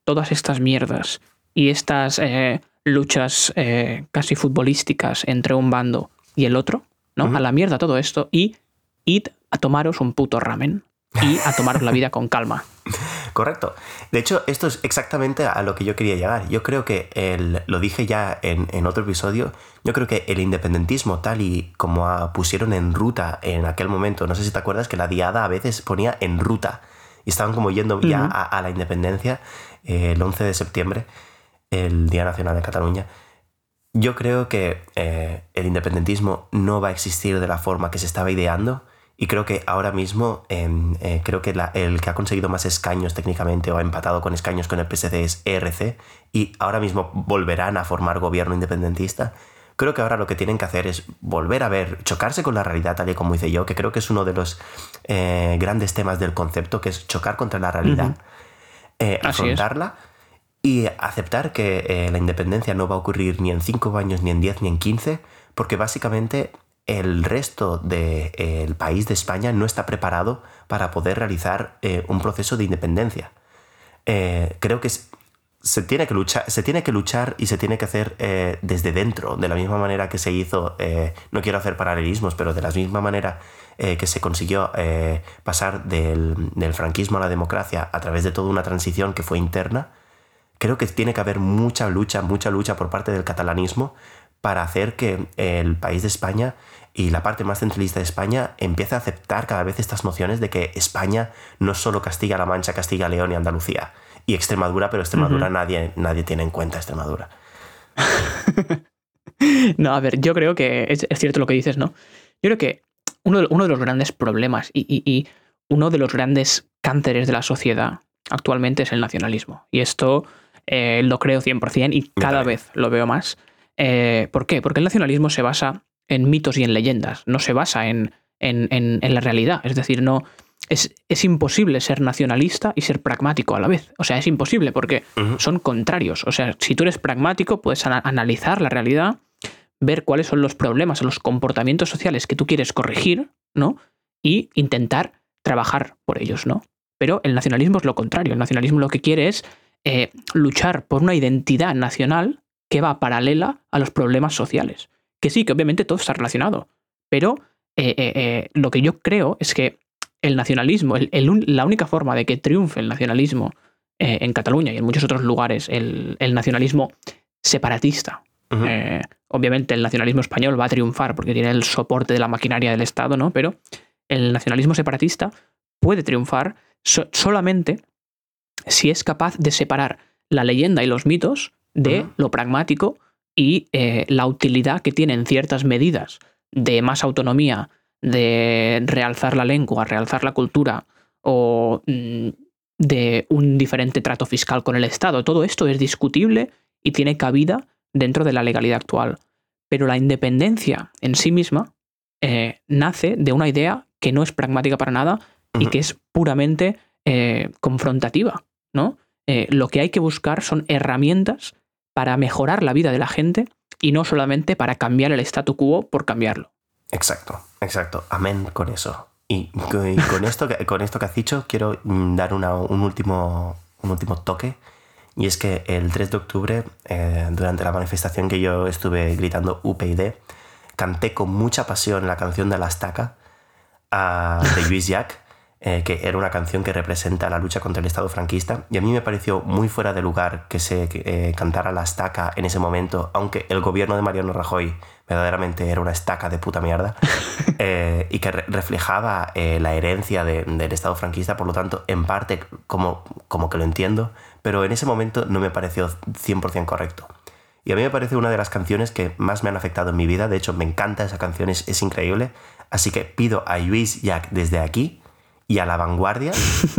S1: todas estas mierdas y estas eh, luchas eh, casi futbolísticas entre un bando y el otro, ¿no? A la mierda todo esto y id a tomaros un puto ramen y a tomaros la vida con calma.
S2: Correcto. De hecho, esto es exactamente a lo que yo quería llegar. Yo creo que, el, lo dije ya en, otro episodio, yo creo que el independentismo tal y como pusieron en ruta en aquel momento, no sé si te acuerdas que la diada a veces ponía en ruta y estaban como yendo ya a, la independencia eh, el 11 de septiembre, el Día Nacional de Cataluña. Yo creo que eh, el independentismo no va a existir de la forma que se estaba ideando y creo que ahora mismo, em, eh, creo que el que ha conseguido más escaños técnicamente o ha empatado con escaños con el PSC es ERC y ahora mismo volverán a formar gobierno independentista. Creo que ahora lo que tienen que hacer es volver a ver, chocarse con la realidad tal y como hice yo, que creo que es uno de los eh, grandes temas del concepto, que es chocar contra la realidad, eh, afrontarla y aceptar que la independencia no va a ocurrir ni en 5 años, ni en 10, ni en 15, porque básicamente el resto del país de España no está preparado para poder realizar eh, un proceso de independencia. Eh, creo que se tiene que, luchar, se tiene que luchar y se tiene que hacer eh, desde dentro, de la misma manera que se hizo, no quiero hacer paralelismos, pero de la misma manera que se consiguió pasar del franquismo a la democracia a través de toda una transición que fue interna, creo que tiene que haber mucha lucha, mucha lucha por parte del catalanismo para hacer que el país de España y la parte más centralista de España empiece a aceptar cada vez estas nociones de que España no solo Castilla-La Mancha, Castilla-León y Andalucía y Extremadura, pero Extremadura nadie, nadie tiene en cuenta Extremadura.
S1: no, a ver, yo creo que es, cierto lo que dices, ¿no? Yo creo que uno de, uno de los grandes problemas y, uno de los grandes cánceres de la sociedad actualmente es el nacionalismo. Y esto eh, lo creo 100% y cada vez lo veo más. Eh, ¿Por qué? Porque el nacionalismo se basa en mitos y en leyendas, no se basa en, en, la realidad. Es decir, no. Es, es, imposible ser nacionalista y ser pragmático a la vez. O sea, es imposible porque son contrarios. O sea, si tú eres pragmático, puedes analizar la realidad, ver cuáles son los problemas o los comportamientos sociales que tú quieres corregir, ¿no? Y intentar trabajar por ellos, ¿no? Pero el nacionalismo es lo contrario. El nacionalismo lo que quiere es eh, luchar por una identidad nacional que va paralela a los problemas sociales. Que sí, que obviamente todo está relacionado. Pero eh, eh, lo que yo creo es que el nacionalismo, la única forma de que triunfe el nacionalismo en Cataluña y en muchos otros lugares, el, nacionalismo separatista. obviamente el nacionalismo español va a triunfar porque tiene el soporte de la maquinaria del Estado, ¿no? Pero el nacionalismo separatista puede triunfar solamente si es capaz de separar la leyenda y los mitos de lo pragmático y eh, la utilidad que tienen ciertas medidas de más autonomía, de realzar la lengua, realzar la cultura o mm, de un diferente trato fiscal con el Estado. Todo esto es discutible y tiene cabida dentro de la legalidad actual. Pero la independencia en sí misma eh, nace de una idea que no es pragmática para nada y que es puramente eh, confrontativa, ¿no? Eh, lo que hay que buscar son herramientas para mejorar la vida de la gente y no solamente para cambiar el statu quo por cambiarlo.
S2: Exacto, exacto. Amén con eso. Y con esto, con esto que has dicho, quiero mm, dar un, último, un último toque. Y es que el 3 de octubre, eh, durante la manifestación que yo estuve gritando UPyD, canté con mucha pasión la canción de la estaca de Luis Jack, eh, que era una canción que representa la lucha contra el Estado franquista. Y a mí me pareció muy fuera de lugar que se eh, cantara la estaca en ese momento, aunque el gobierno de Mariano Rajoy verdaderamente era una estaca de puta mierda, eh, y que reflejaba la herencia del Estado franquista, por lo tanto, en parte como, como que lo entiendo, pero en ese momento no me pareció 100% correcto. Y a mí me parece una de las canciones que más me han afectado en mi vida. De hecho, me encanta esa canción, es, es increíble. Así que pido a Luis Jack desde aquí y a la vanguardia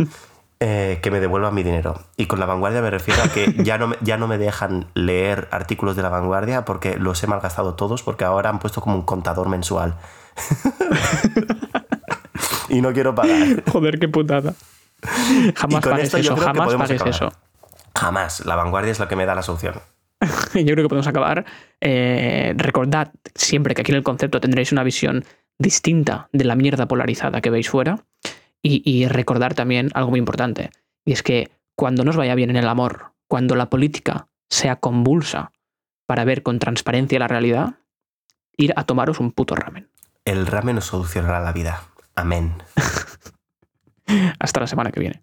S2: eh, que me devuelvan mi dinero. Y con la vanguardia me refiero a que ya no, me, ya no me dejan leer artículos de la vanguardia porque los he malgastado todos porque ahora han puesto como un contador mensual. y no quiero pagar.
S1: Joder, qué putada. Jamás pagues eso, jamás pagues eso.
S2: Jamás. La vanguardia es lo que me da la solución.
S1: yo creo que podemos acabar. Eh, recordad siempre que aquí en el concepto tendréis una visión distinta de la mierda polarizada que veis fuera. Y, recordar también algo muy importante, y es que cuando nos vaya bien en el amor, cuando la política sea convulsa para ver con transparencia la realidad, ir a tomaros un puto ramen.
S2: El ramen nos solucionará la vida. Amén.
S1: Hasta la semana que viene.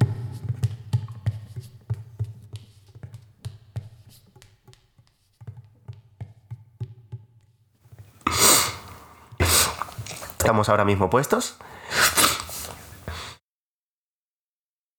S2: estamos ahora mismo puestos.